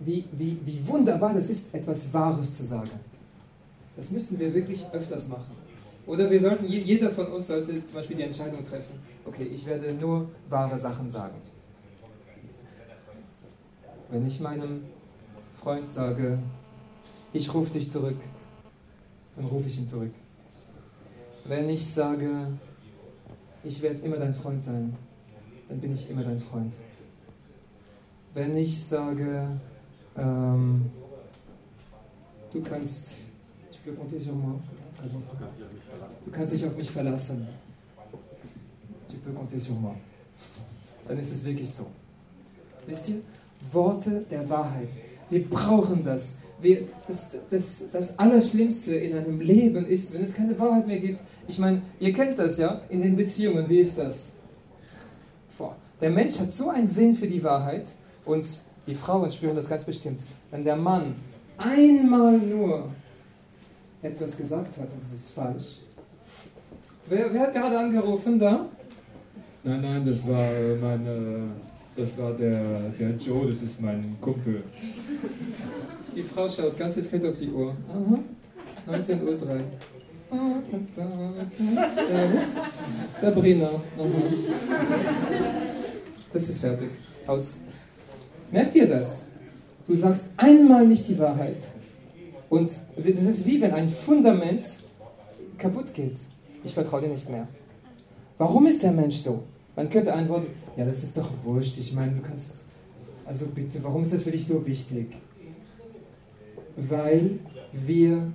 [SPEAKER 2] wie, wie, wie wunderbar das ist, etwas Wahres zu sagen. Das müssten wir wirklich öfters machen. Oder wir sollten, jeder von uns sollte zum Beispiel die Entscheidung treffen, okay, ich werde nur wahre Sachen sagen. Wenn ich meinem Freund sage, ich rufe dich zurück, dann rufe ich ihn zurück. Wenn ich sage, ich werde immer dein Freund sein, dann bin ich immer dein Freund. Wenn ich sage, ähm, du kannst, du kannst dich auf mich verlassen, peux compter sur moi, dann ist es wirklich so. Wisst ihr, Worte der Wahrheit, wir brauchen das. Wir, das, das, das Allerschlimmste in einem Leben ist, wenn es keine Wahrheit mehr gibt. Ich meine, ihr kennt das ja, in den Beziehungen, wie ist das? Boah. Der Mensch hat so einen Sinn für die Wahrheit und die Frauen spüren das ganz bestimmt. Wenn der Mann einmal nur etwas gesagt hat und das ist falsch. Wer, wer hat gerade angerufen da?
[SPEAKER 3] Nein, nein, das war äh, meine, das war der, der Joe, das ist mein Kumpel.
[SPEAKER 2] Die Frau schaut ganz diskret auf die Uhr. Aha. 19.03 Uhr. Ah? Sabrina. Aha. Das ist fertig. Aus. Merkt ihr das? Du sagst einmal nicht die Wahrheit. Und das ist wie wenn ein Fundament kaputt geht. Ich vertraue dir nicht mehr. Warum ist der Mensch so? Man könnte antworten, ja, das ist doch wurscht. Ich meine, du kannst, also bitte, warum ist das für dich so wichtig? Weil wir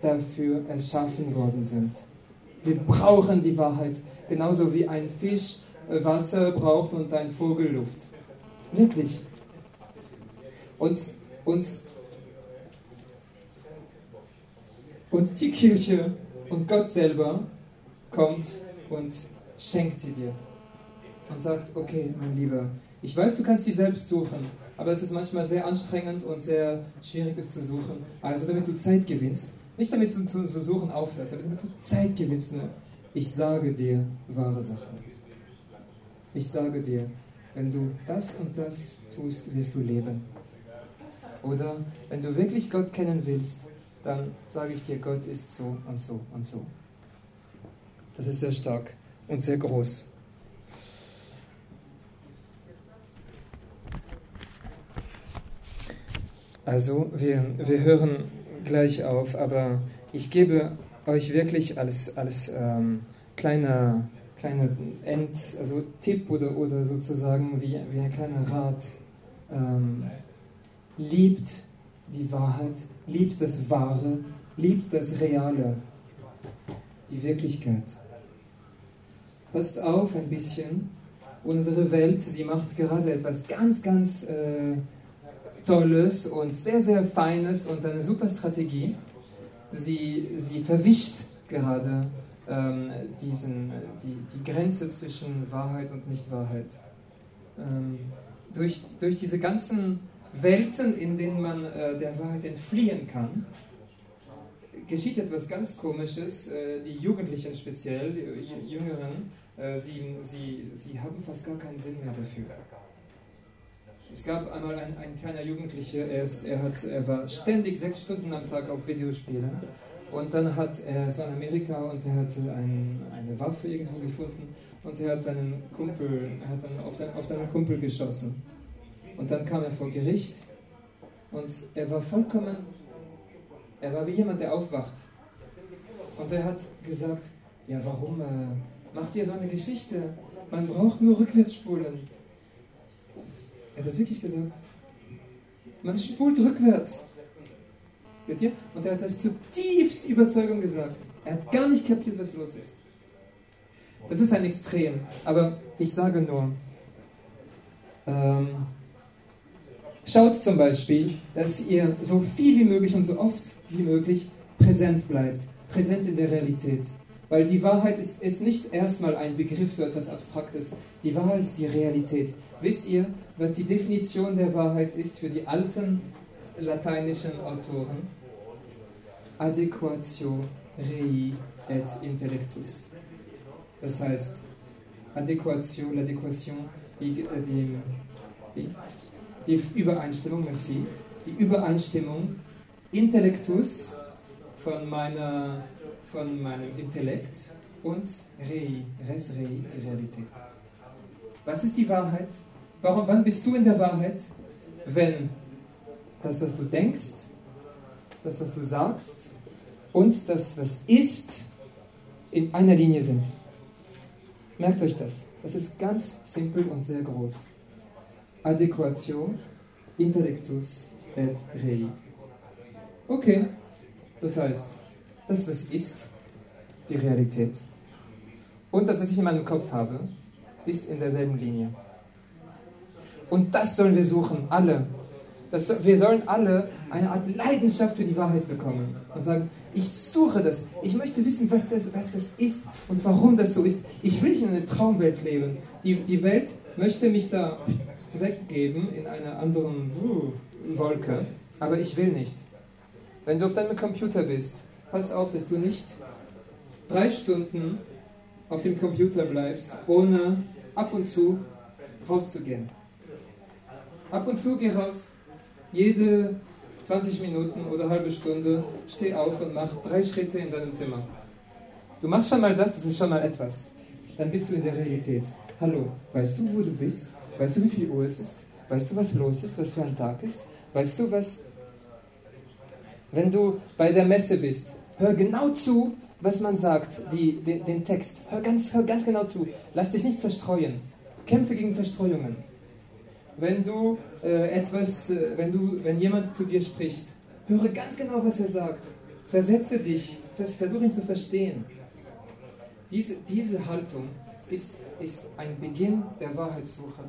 [SPEAKER 2] dafür erschaffen worden sind. Wir brauchen die Wahrheit, genauso wie ein Fisch äh, Wasser braucht und ein Vogel Luft. Wirklich. Und, und, und die Kirche und Gott selber kommt und schenkt sie dir und sagt, okay, mein Lieber, ich weiß, du kannst sie selbst suchen, aber es ist manchmal sehr anstrengend und sehr schwierig, es zu suchen. Also damit du Zeit gewinnst, nicht damit du zu, suchen aufhörst, damit du Zeit gewinnst nur. Ich sage dir wahre Sachen. Ich sage dir, wenn du das und das tust, wirst du leben. Oder wenn du wirklich Gott kennen willst, dann sage ich dir, Gott ist so und so und so. Das ist sehr stark und sehr groß. Also, wir, wir hören gleich auf, aber ich gebe euch wirklich als, als ähm, kleiner, kleiner End, also Tipp oder, oder sozusagen wie, wie ein kleiner Rat, ähm, liebt die Wahrheit, liebt das Wahre, liebt das Reale, die Wirklichkeit. Passt auf ein bisschen, unsere Welt, sie macht gerade etwas ganz, ganz... Äh, Tolles und sehr, sehr Feines und eine super Strategie. Sie, sie verwischt gerade ähm, diesen, die, die Grenze zwischen Wahrheit und Nichtwahrheit. Ähm, durch, durch diese ganzen Welten, in denen man äh, der Wahrheit entfliehen kann, geschieht etwas ganz Komisches. Äh, die Jugendlichen speziell, die Jüngeren, äh, sie, sie, sie haben fast gar keinen Sinn mehr dafür. Es gab einmal ein, ein kleiner Jugendlicher, er, ist, er, hat, er war ständig sechs Stunden am Tag auf Videospielen. Und dann hat er, es war in Amerika und er hatte ein, eine Waffe irgendwo gefunden und er hat seinen Kumpel, er hat auf, den, auf seinen Kumpel geschossen. Und dann kam er vor Gericht und er war vollkommen, er war wie jemand, der aufwacht. Und er hat gesagt, ja warum äh, macht ihr so eine Geschichte? Man braucht nur rückwärts spulen. Er hat das wirklich gesagt. Man spult rückwärts. Und er hat das zutiefst Überzeugung gesagt. Er hat gar nicht kapiert, was los ist. Das ist ein Extrem. Aber ich sage nur, ähm, schaut zum Beispiel, dass ihr so viel wie möglich und so oft wie möglich präsent bleibt. Präsent in der Realität. Weil die Wahrheit ist, ist nicht erstmal ein Begriff, so etwas Abstraktes. Die Wahrheit ist die Realität. Wisst ihr, was die Definition der Wahrheit ist für die alten lateinischen Autoren? Adequatio rei et intellectus. Das heißt, Adequatio, l'adéquation, die, äh, die, die, die Übereinstimmung, merci, die Übereinstimmung, Intellectus von, meiner, von meinem Intellekt und Rei, res rei, die Realität. Was ist die Wahrheit? Warum, wann bist du in der Wahrheit? Wenn das, was du denkst, das, was du sagst und das, was ist, in einer Linie sind. Merkt euch das. Das ist ganz simpel und sehr groß. Adequatio intellectus et rei. Okay, das heißt, das, was ist, die Realität und das, was ich in meinem Kopf habe, ist in derselben Linie. Und das sollen wir suchen, alle. Das, wir sollen alle eine Art Leidenschaft für die Wahrheit bekommen und sagen, ich suche das, ich möchte wissen, was das, was das ist und warum das so ist. Ich will nicht in einer Traumwelt leben. Die, die Welt möchte mich da weggeben in einer anderen uh, Wolke, aber ich will nicht. Wenn du auf deinem Computer bist, pass auf, dass du nicht drei Stunden auf dem Computer bleibst, ohne ab und zu rauszugehen. Ab und zu geh raus. Jede 20 Minuten oder halbe Stunde steh auf und mach drei Schritte in deinem Zimmer. Du machst schon mal das, das ist schon mal etwas. Dann bist du in der Realität. Hallo, weißt du, wo du bist? Weißt du, wie viel Uhr es ist? Weißt du, was los ist, was für ein Tag ist? Weißt du, was wenn du bei der Messe bist, hör genau zu, was man sagt, die, den, den Text. Hör ganz, hör ganz genau zu. Lass dich nicht zerstreuen. Kämpfe gegen Zerstreuungen. Wenn du äh, etwas, äh, wenn du, wenn jemand zu dir spricht, höre ganz genau, was er sagt. Versetze dich, versuche ihn zu verstehen. Diese, diese Haltung ist, ist ein Beginn der Wahrheitssuche.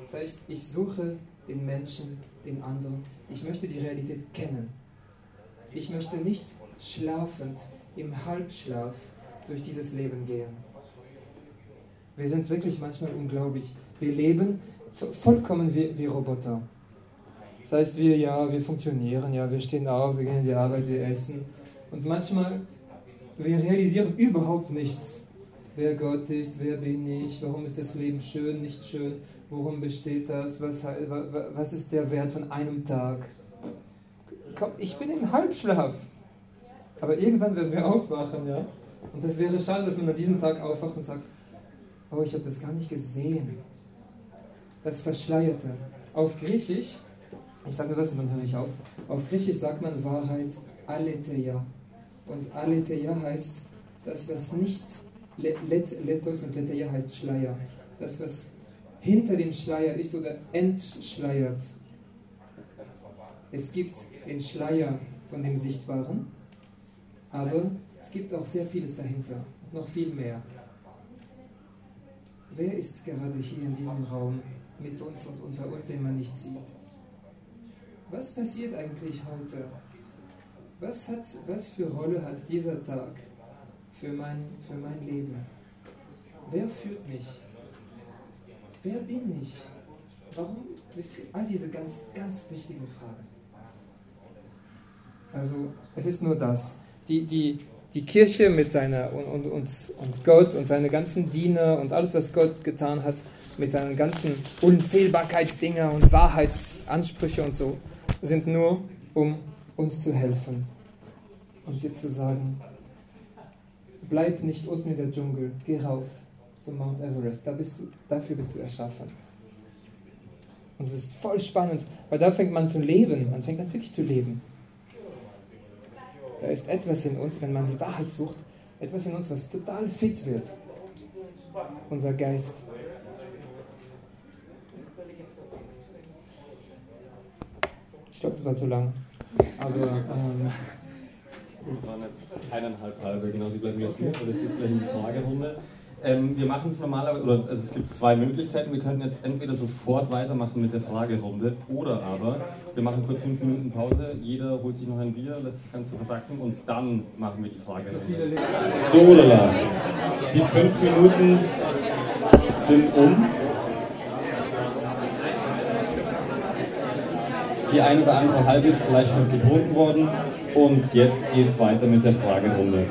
[SPEAKER 2] Das heißt, ich suche den Menschen, den anderen. Ich möchte die Realität kennen. Ich möchte nicht schlafend im Halbschlaf durch dieses Leben gehen. Wir sind wirklich manchmal unglaublich. Wir leben vollkommen wie, wie Roboter. Das heißt, wir, ja, wir funktionieren, ja, wir stehen auf, wir gehen in die Arbeit, wir essen. Und manchmal, wir realisieren überhaupt nichts. Wer Gott ist, wer bin ich, warum ist das Leben schön, nicht schön, worum besteht das, was, was ist der Wert von einem Tag ich bin im Halbschlaf. Aber irgendwann werden wir aufwachen, ja. Und das wäre schade, dass man an diesem Tag aufwacht und sagt, oh, ich habe das gar nicht gesehen. Das Verschleierte. Auf Griechisch, ich sage nur das und dann höre ich auf, auf Griechisch sagt man Wahrheit aletheia. Und aletheia heißt das, was nicht let, letos und letheia heißt Schleier. Das, was hinter dem Schleier ist oder entschleiert. Es gibt den Schleier von dem Sichtbaren, aber es gibt auch sehr vieles dahinter, noch viel mehr. Wer ist gerade hier in diesem Raum mit uns und unter uns, den man nicht sieht? Was passiert eigentlich heute? Was, hat, was für Rolle hat dieser Tag für mein, für mein Leben? Wer führt mich? Wer bin ich? Warum? All diese ganz, ganz wichtigen Fragen. Also es ist nur das. Die, die, die Kirche mit seiner und, und, und, und Gott und seine ganzen Diener und alles, was Gott getan hat, mit seinen ganzen Unfehlbarkeitsdinger und Wahrheitsansprüche und so, sind nur, um uns zu helfen. Und dir zu sagen, bleib nicht unten in der Dschungel, geh rauf zum Mount Everest, da bist du, dafür bist du erschaffen. Und es ist voll spannend, weil da fängt man zu leben, man fängt an wirklich zu leben. Da ist etwas in uns, wenn man die Wahrheit sucht, etwas in uns, was total fit wird. Unser Geist. Ich glaube, das war zu lang. Aber. Ähm,
[SPEAKER 1] das waren jetzt eineinhalb halbe, genau, Sie bleiben gleich hier, und jetzt geht es gleich in die Fragerunde. Ähm, wir machen es normalerweise, oder also es gibt zwei Möglichkeiten. Wir könnten jetzt entweder sofort weitermachen mit der Fragerunde oder aber wir machen kurz fünf Minuten Pause. Jeder holt sich noch ein Bier, lässt das Ganze versacken und dann machen wir die Fragerunde. So, lala. Die fünf Minuten sind um. Die eine oder andere halbe ist vielleicht noch getrunken worden und jetzt geht es weiter mit der Fragerunde.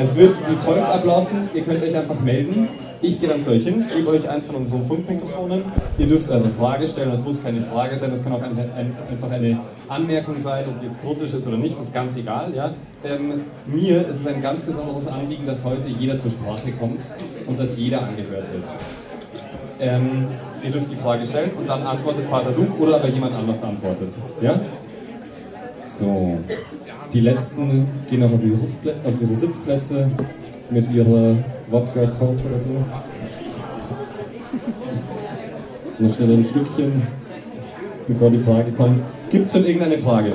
[SPEAKER 1] Es wird wie folgt ablaufen, ihr könnt euch einfach melden. Ich gehe dann zu euch hin, gebe euch eins von unseren Funkmikrofonen. Ihr dürft eure Frage stellen, das muss keine Frage sein, das kann auch ein, ein, einfach eine Anmerkung sein, ob jetzt kritisch ist oder nicht, das ist ganz egal. Ja? Ähm, mir ist es ein ganz besonderes Anliegen, dass heute jeder zur Sprache kommt und dass jeder angehört wird. Ähm, ihr dürft die Frage stellen und dann antwortet Pater Luke oder aber jemand anders antwortet. Ja? So. Die letzten gehen auch auf ihre, Sitzplätze, auf ihre Sitzplätze mit ihrer Wodka Coke oder so. Noch schnell ein Stückchen, bevor die Frage kommt. Gibt es schon irgendeine Frage?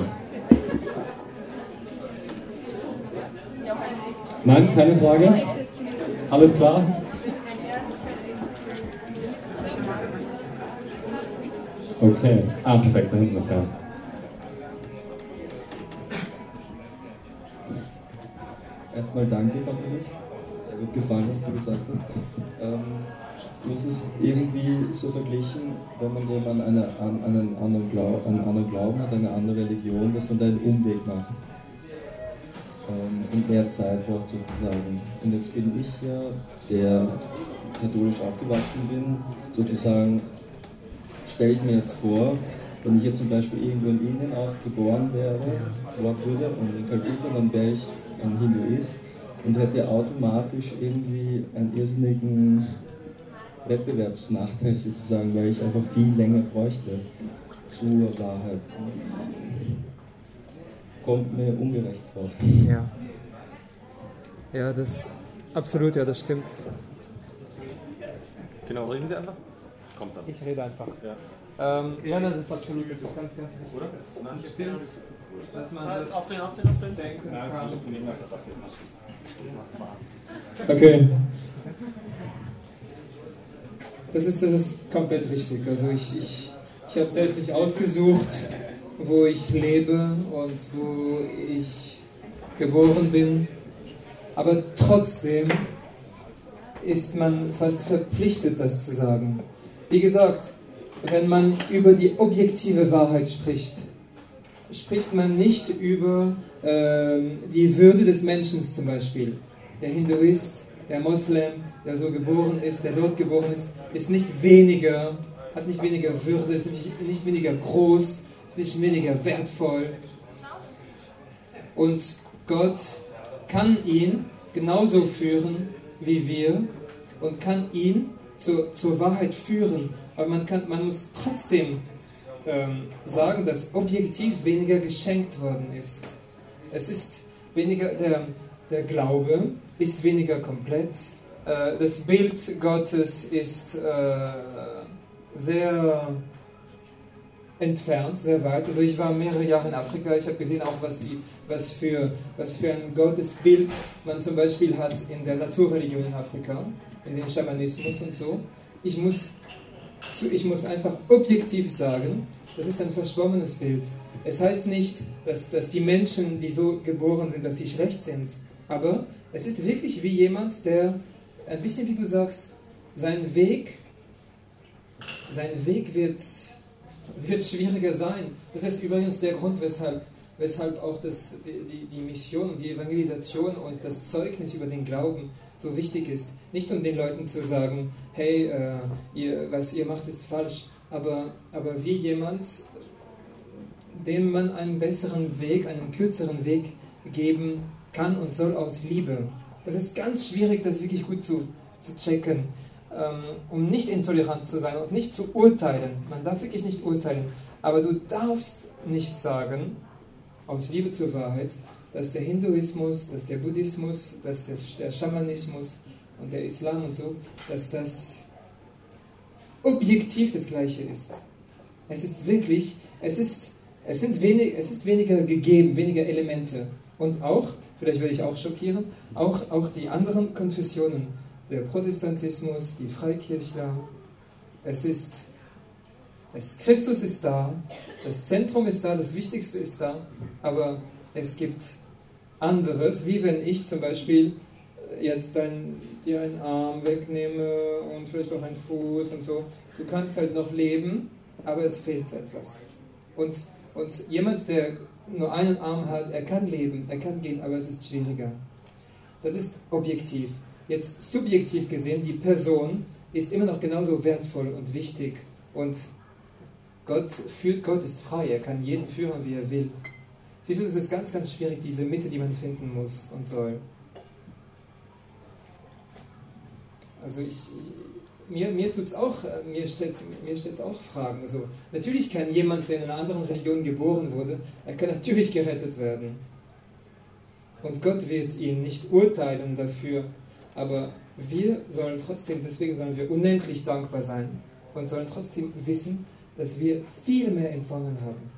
[SPEAKER 1] Nein, keine Frage? Alles klar? Okay. Ah, perfekt, da hinten ist er.
[SPEAKER 4] Erstmal danke, Patrick. Sehr gut gefallen, was du gesagt hast. Ähm, du hast es irgendwie so verglichen, wenn man jemand eine, an, einen, anderen Glaub, einen anderen Glauben hat, eine andere Religion, dass man da einen Umweg macht ähm, und mehr Zeit braucht sozusagen. Und jetzt bin ich ja, der katholisch aufgewachsen bin, sozusagen stelle ich mir jetzt vor, wenn ich jetzt zum Beispiel irgendwo in Indien aufgeboren wäre, würde und in Kalkutta, dann wäre ich ein Hinduist und hätte automatisch irgendwie einen irrsinnigen Wettbewerbsnachteil sozusagen, weil ich einfach viel länger bräuchte zur Wahrheit. Kommt mir ungerecht vor.
[SPEAKER 2] Ja. Ja, das absolut, ja, das stimmt.
[SPEAKER 1] Genau, reden Sie einfach.
[SPEAKER 2] Das kommt dann. Ich rede einfach. Ja. Ähm, ja, das ist absolut, das ist ganz, ganz wichtig.
[SPEAKER 1] Oder?
[SPEAKER 2] Das stimmt dass man
[SPEAKER 1] das auf den, auf den, auf den
[SPEAKER 2] denken kann. Okay. Das ist, das ist komplett richtig. Also ich, ich, ich habe selbst nicht ausgesucht, wo ich lebe und wo ich geboren bin. Aber trotzdem ist man fast verpflichtet, das zu sagen. Wie gesagt, wenn man über die objektive Wahrheit spricht, spricht man nicht über äh, die Würde des Menschen zum Beispiel. Der Hinduist, der Moslem, der so geboren ist, der dort geboren ist, ist nicht weniger, hat nicht weniger Würde, ist nicht, nicht weniger groß, ist nicht weniger wertvoll. Und Gott kann ihn genauso führen wie wir und kann ihn zur, zur Wahrheit führen. Aber man, kann, man muss trotzdem ähm, sagen, dass objektiv weniger geschenkt worden ist. Es ist weniger, der, der Glaube ist weniger komplett. Äh, das Bild Gottes ist äh, sehr entfernt, sehr weit. Also ich war mehrere Jahre in Afrika, ich habe gesehen auch, was, die, was, für, was für ein Gottesbild man zum Beispiel hat in der Naturreligion in Afrika, in den Schamanismus und so. Ich muss ich muss einfach objektiv sagen, das ist ein verschwommenes Bild. Es heißt nicht, dass, dass die Menschen, die so geboren sind, dass sie schlecht sind. Aber es ist wirklich wie jemand, der, ein bisschen wie du sagst, sein Weg, sein Weg wird, wird schwieriger sein. Das ist übrigens der Grund, weshalb weshalb auch das, die, die, Mission und die Evangelisation und das Zeugnis über den Glauben so wichtig ist. Nicht um den Leuten zu sagen, hey, äh, ihr, was ihr macht, ist falsch, aber, aber wie jemand, dem man einen besseren Weg, einen kürzeren Weg geben kann und soll aus Liebe. Das ist ganz schwierig, das wirklich gut zu, zu checken, ähm, um nicht intolerant zu sein und nicht zu urteilen. Man darf wirklich nicht urteilen, aber du darfst nicht sagen, aus Liebe zur Wahrheit, dass der Hinduismus, dass der Buddhismus, dass der Schamanismus und der Islam und so, dass das objektiv das Gleiche ist. Es ist wirklich, es ist, es sind wenig, es ist weniger gegeben, weniger Elemente. Und auch, vielleicht werde ich auch schockieren, auch, auch die anderen Konfessionen der Protestantismus, die Freikirchler. Es ist, es, Christus ist da, das Zentrum ist da, das Wichtigste ist da, aber es gibt anderes, wie wenn ich zum Beispiel äh, jetzt dein, dir einen Arm wegnehme und vielleicht auch einen Fuß und so. Du kannst halt noch leben, aber es fehlt etwas. Und, und jemand, der nur einen Arm hat, er kann leben, er kann gehen, aber es ist schwieriger. Das ist objektiv. Jetzt subjektiv gesehen, die Person ist immer noch genauso wertvoll und wichtig. Und Gott führt, Gott ist frei, er kann jeden führen, wie er will. Siehst du, es ist ganz, ganz schwierig, diese Mitte, die man finden muss und soll. Also ich, ich mir, mir tut's auch, mir stellt mir stellt's auch Fragen. Also, natürlich kann jemand, der in einer anderen Religion geboren wurde, er kann natürlich gerettet werden. Und Gott wird ihn nicht urteilen dafür, aber wir sollen trotzdem, deswegen sollen wir unendlich dankbar sein und sollen trotzdem wissen, dass wir viel mehr empfangen haben.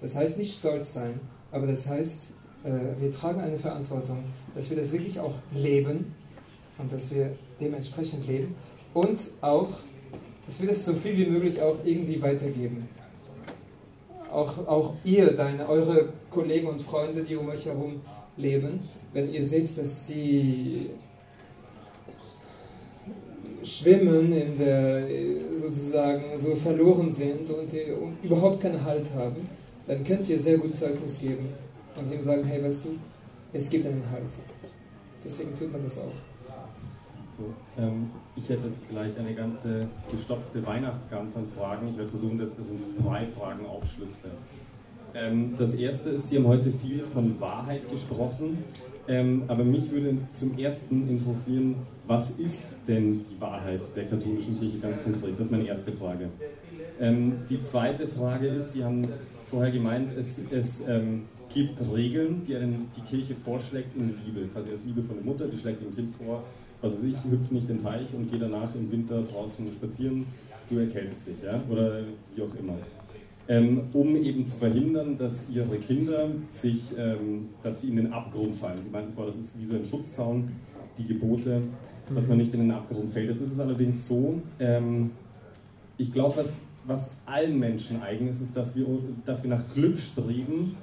[SPEAKER 2] Das heißt nicht stolz sein, aber das heißt, äh, wir tragen eine Verantwortung, dass wir das wirklich auch leben und dass wir dementsprechend leben und auch, dass wir das so viel wie möglich auch irgendwie weitergeben. Auch, auch ihr, deine, eure Kollegen und Freunde, die um euch herum leben, wenn ihr seht, dass sie schwimmen in der sozusagen so verloren sind und überhaupt keinen Halt haben, dann könnt ihr sehr gut Zeugnis geben und ihm sagen, hey, weißt du, es gibt einen Halt. Deswegen tut man das auch.
[SPEAKER 1] So, ähm, ich hätte jetzt gleich eine ganze gestopfte Weihnachtsgans an Fragen. Ich werde versuchen, dass das in drei Fragen aufschlüsseln. Ähm, das erste ist, Sie haben heute viel von Wahrheit gesprochen, ähm, aber mich würde zum ersten interessieren, was ist denn die Wahrheit der katholischen Kirche ganz konkret? Das ist meine erste Frage. Ähm, die zweite Frage ist, Sie haben vorher gemeint, es, es gibt Regeln, die einem die Kirche vorschlägt in Liebe, quasi als Liebe von der Mutter, die schlägt dem Kind vor, also ich hüpfe nicht den Teich und gehe danach im Winter draußen spazieren, du erkältest dich, ja? oder wie auch immer. Ähm, um eben zu verhindern, dass ihre Kinder sich, ähm, dass sie in den Abgrund fallen. Sie meinten vorher, das ist wie so ein Schutzzaun, die Gebote, dass man nicht in den Abgrund fällt. Jetzt ist es allerdings so, ähm, ich glaube, was, was allen Menschen eigen ist, ist, dass wir, dass wir nach Glück streben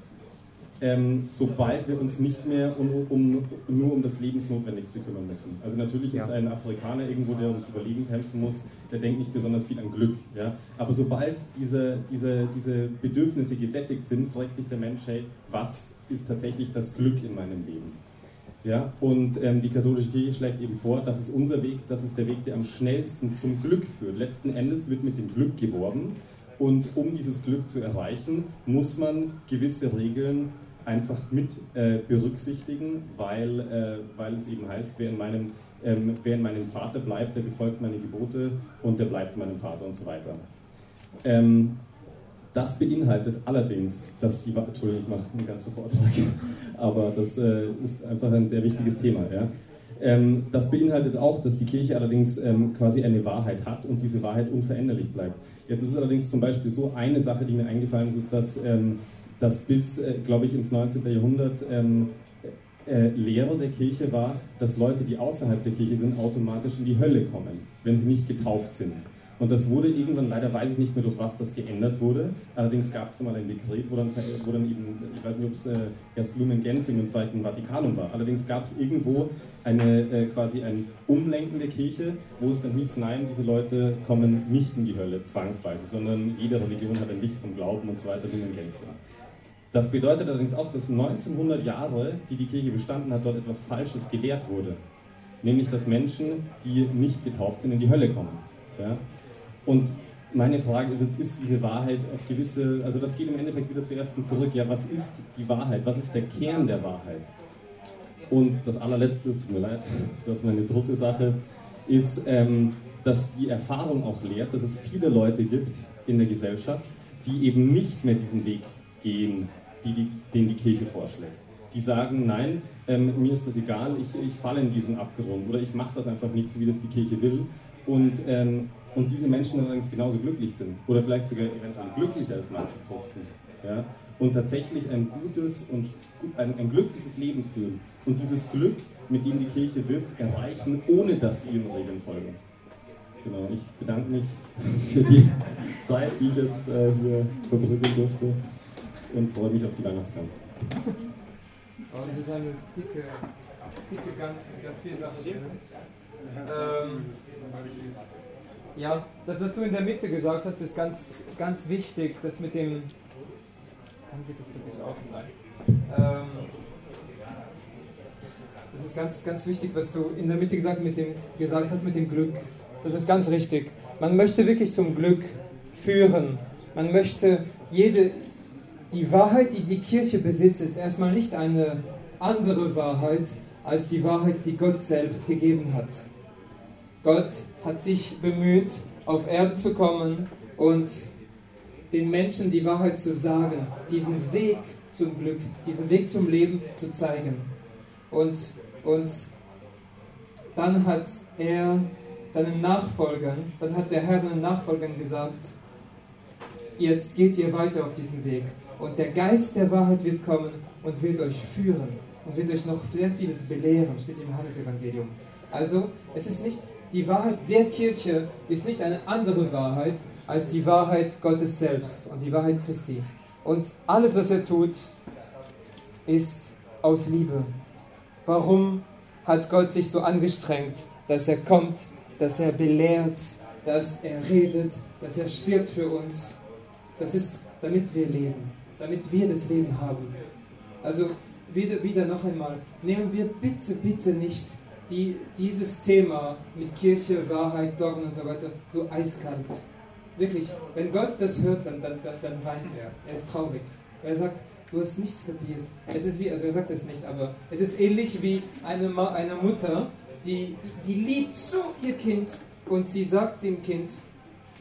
[SPEAKER 1] ähm, sobald wir uns nicht mehr um, um, nur um das Lebensnotwendigste kümmern müssen. Also natürlich ja. ist ein Afrikaner irgendwo, der ums Überleben kämpfen muss, der denkt nicht besonders viel an Glück. Ja? Aber sobald diese, diese, diese Bedürfnisse gesättigt sind, fragt sich der Mensch, hey, was ist tatsächlich das Glück in meinem Leben? Ja, und ähm, die katholische Kirche schlägt eben vor, das ist unser Weg, das ist der Weg, der am schnellsten zum Glück führt. Letzten Endes wird mit dem Glück geworben und um dieses Glück zu erreichen, muss man gewisse Regeln einfach mit äh, berücksichtigen, weil, äh, weil es eben heißt, wer in, meinem, ähm, wer in meinem Vater bleibt, der befolgt meine Gebote und der bleibt meinem Vater und so weiter. Ähm, das beinhaltet allerdings, dass die, Entschuldigung, ich mache einen ganzen Vortrag, <laughs> aber das äh, ist einfach ein sehr wichtiges Thema. Ja? Ähm, das beinhaltet auch, dass die Kirche allerdings ähm, quasi eine Wahrheit hat und diese Wahrheit unveränderlich bleibt. Jetzt ist es allerdings zum Beispiel so, eine Sache, die mir eingefallen ist, ist, dass ähm, dass bis, äh, glaube ich, ins 19. Jahrhundert ähm, äh, Lehre der Kirche war, dass Leute, die außerhalb der Kirche sind, automatisch in die Hölle kommen, wenn sie nicht getauft sind. Und das wurde irgendwann, leider weiß ich nicht mehr, durch was das geändert wurde. Allerdings gab es mal ein Dekret, wo dann, wo dann eben, ich weiß nicht, ob es äh, erst Lumen Gentium im Zweiten Vatikanum war. Allerdings gab es irgendwo eine, äh, quasi ein Umlenken der Kirche, wo es dann hieß, nein, diese Leute kommen nicht in die Hölle zwangsweise, sondern jede Religion hat ein Licht vom Glauben und so weiter, Lumen Gentium. Das bedeutet allerdings auch, dass 1900 Jahre, die die Kirche bestanden hat, dort etwas Falsches gelehrt wurde. Nämlich, dass Menschen, die nicht getauft sind, in die Hölle kommen. Ja? Und meine Frage ist jetzt, ist diese Wahrheit auf gewisse, also das geht im Endeffekt wieder zur ersten zurück, ja, was ist die Wahrheit? Was ist der Kern der Wahrheit? Und das allerletzte, es tut mir leid, <laughs> das ist meine dritte Sache, ist, ähm, dass die Erfahrung auch lehrt, dass es viele Leute gibt in der Gesellschaft, die eben nicht mehr diesen Weg gehen, die, die, den die Kirche vorschlägt. Die sagen, nein, ähm, mir ist das egal, ich, ich falle in diesen Abgrund oder ich mache das einfach nicht so, wie das die Kirche will. Und, ähm, und diese Menschen allerdings genauso glücklich sind oder vielleicht sogar eventuell glücklicher als manche Christen. Ja? Und tatsächlich ein gutes und ein, ein glückliches Leben führen. Und dieses Glück mit dem die Kirche wirkt, erreichen, ohne dass sie ihren Regeln folgen. Genau, ich bedanke mich <laughs> für die Zeit, die ich jetzt äh, hier verbrücken durfte und freue mich auf die Weihnachtsgans.
[SPEAKER 2] Oh, das ist eine dicke, dicke Gans mit ganz viel Sachen drin. Ähm, ja, das, was du in der Mitte gesagt hast, ist ganz, ganz wichtig. Das mit dem. Kann ich das bitte rein? Ähm, das ist ganz, ganz wichtig, was du in der Mitte gesagt, mit dem, gesagt hast mit dem Glück. Das ist ganz richtig. Man möchte wirklich zum Glück führen. Man möchte jede, die Wahrheit, die die Kirche besitzt, ist erstmal nicht eine andere Wahrheit als die Wahrheit, die Gott selbst gegeben hat. Gott hat sich bemüht, auf Erden zu kommen und den Menschen die Wahrheit zu sagen, diesen Weg zum Glück, diesen Weg zum Leben zu zeigen. Und, und dann hat er seinen Nachfolgern, dann hat der Herr seinen Nachfolgern gesagt, jetzt geht ihr weiter auf diesen Weg. Und der Geist der Wahrheit wird kommen und wird euch führen und wird euch noch sehr vieles belehren, steht im Johannesevangelium. Also, es ist nicht die Wahrheit der Kirche ist nicht eine andere Wahrheit als die Wahrheit Gottes selbst und die Wahrheit Christi. Und alles, was er tut, ist aus Liebe. Warum hat Gott sich so angestrengt, dass er kommt, dass er belehrt, dass er redet, dass er stirbt für uns? Das ist, damit wir leben, damit wir das Leben haben. Also wieder, wieder noch einmal, nehmen wir bitte, bitte nicht die, dieses Thema mit Kirche, Wahrheit, Dogmen und so weiter so eiskalt. Wirklich, wenn Gott das hört, dann, dann, dann, dann weint er. Er ist traurig. Er sagt, du hast nichts kapiert. Es ist wie, also er sagt es nicht, aber es ist ähnlich wie eine, eine Mutter, die, die, die liebt so ihr Kind und sie sagt dem Kind,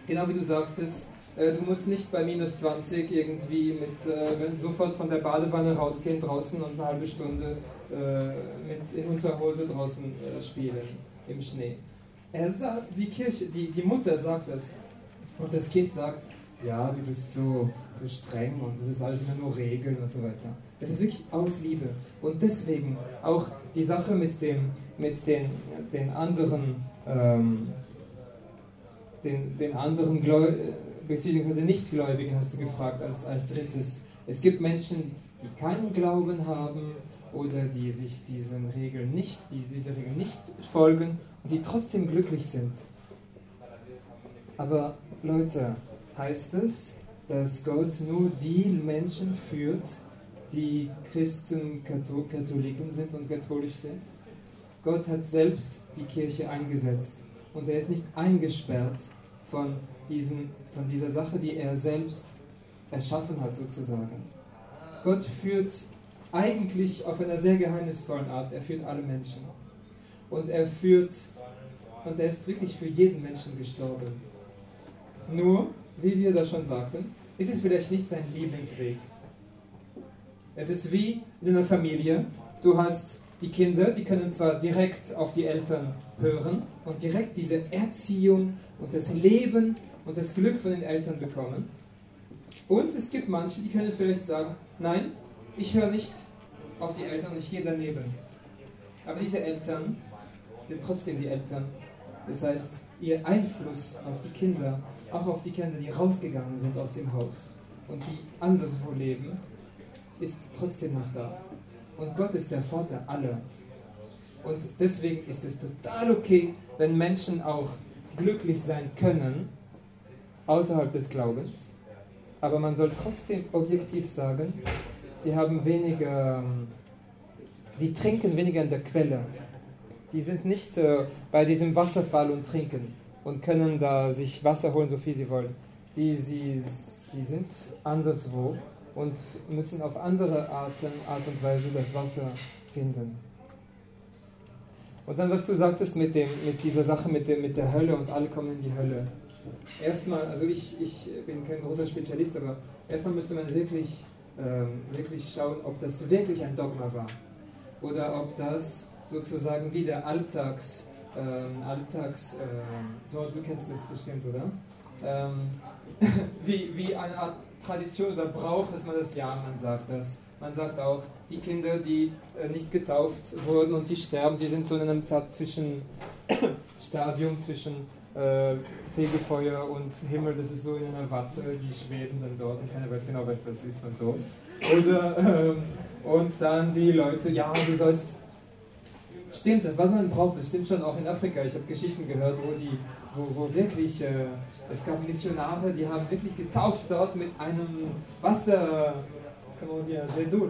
[SPEAKER 2] genau wie du sagst es, du musst nicht bei minus 20 irgendwie mit, äh, wenn sofort von der Badewanne rausgehen draußen und eine halbe Stunde äh, mit in Unterhose draußen äh, spielen im Schnee. Er sagt, die Kirche, die, die Mutter sagt das. Und das Kind sagt, ja, du bist so, so streng und das ist alles immer nur Regeln und so weiter. Es ist wirklich aus Liebe. Und deswegen auch die Sache mit, dem, mit den, den anderen, ähm, den, den anderen Gläu beziehungsweise Nichtgläubigen hast du gefragt als, als drittes. Es gibt Menschen, die keinen Glauben haben oder die sich diesen Regeln nicht, die diese Regeln nicht folgen und die trotzdem glücklich sind. Aber Leute, heißt es, dass Gott nur die Menschen führt, die Christen, Katholiken sind und katholisch sind? Gott hat selbst die Kirche eingesetzt und er ist nicht eingesperrt von, diesen, von dieser Sache, die er selbst erschaffen hat sozusagen. Gott führt eigentlich auf einer sehr geheimnisvollen Art, er führt alle Menschen. Und er führt, und er ist wirklich für jeden Menschen gestorben. Nur, wie wir da schon sagten, ist es vielleicht nicht sein Lieblingsweg. Es ist wie in einer Familie, du hast die Kinder, die können zwar direkt auf die Eltern hören und direkt diese Erziehung und das Leben und das Glück von den Eltern bekommen. Und es gibt manche, die können vielleicht sagen, nein, ich höre nicht auf die Eltern ich gehe daneben. Aber diese Eltern sind trotzdem die Eltern. Das heißt, ihr Einfluss auf die Kinder, auch auf die Kinder, die rausgegangen sind aus dem Haus und die anderswo leben, ist trotzdem noch da. Und Gott ist der Vater aller. Und deswegen ist es total okay, wenn Menschen auch glücklich sein können, außerhalb des Glaubens. Aber man soll trotzdem objektiv sagen, sie haben weniger, ähm, sie trinken weniger in der Quelle. Sie sind nicht äh, bei diesem Wasserfall und trinken und können da sich Wasser holen, so viel sie wollen. Sie, sie, sie sind anderswo und müssen auf andere Arten, Art und Weise das Wasser finden. Und dann, was du sagtest mit, dem, mit dieser Sache mit, dem, mit der Hölle und alle kommen in die Hölle. Erstmal, also ich, ich bin kein großer Spezialist, aber erstmal müsste man wirklich, ähm, wirklich schauen, ob das wirklich ein Dogma war. Oder ob das sozusagen wie der Alltags, ähm, Alltags, ähm, George, du kennst das bestimmt, oder? Ähm, <laughs> wie, wie eine Art Tradition oder Brauch ist man das, ja, man sagt das, Man sagt auch, die Kinder, die äh, nicht getauft wurden und die sterben, die sind so in einem zwischen <coughs> Stadium zwischen äh, Fegefeuer und Himmel, das ist so in einer Watte, die schweben dann dort und keiner weiß genau, was das ist und so. Oder, ähm, und dann die Leute, ja, du sollst. Stimmt, das, was man braucht, das stimmt schon auch in Afrika. Ich habe Geschichten gehört, wo, die, wo, wo wirklich, äh, es gab Missionare, die haben wirklich getauft dort mit einem Wasser, comment dire, jet d'eau,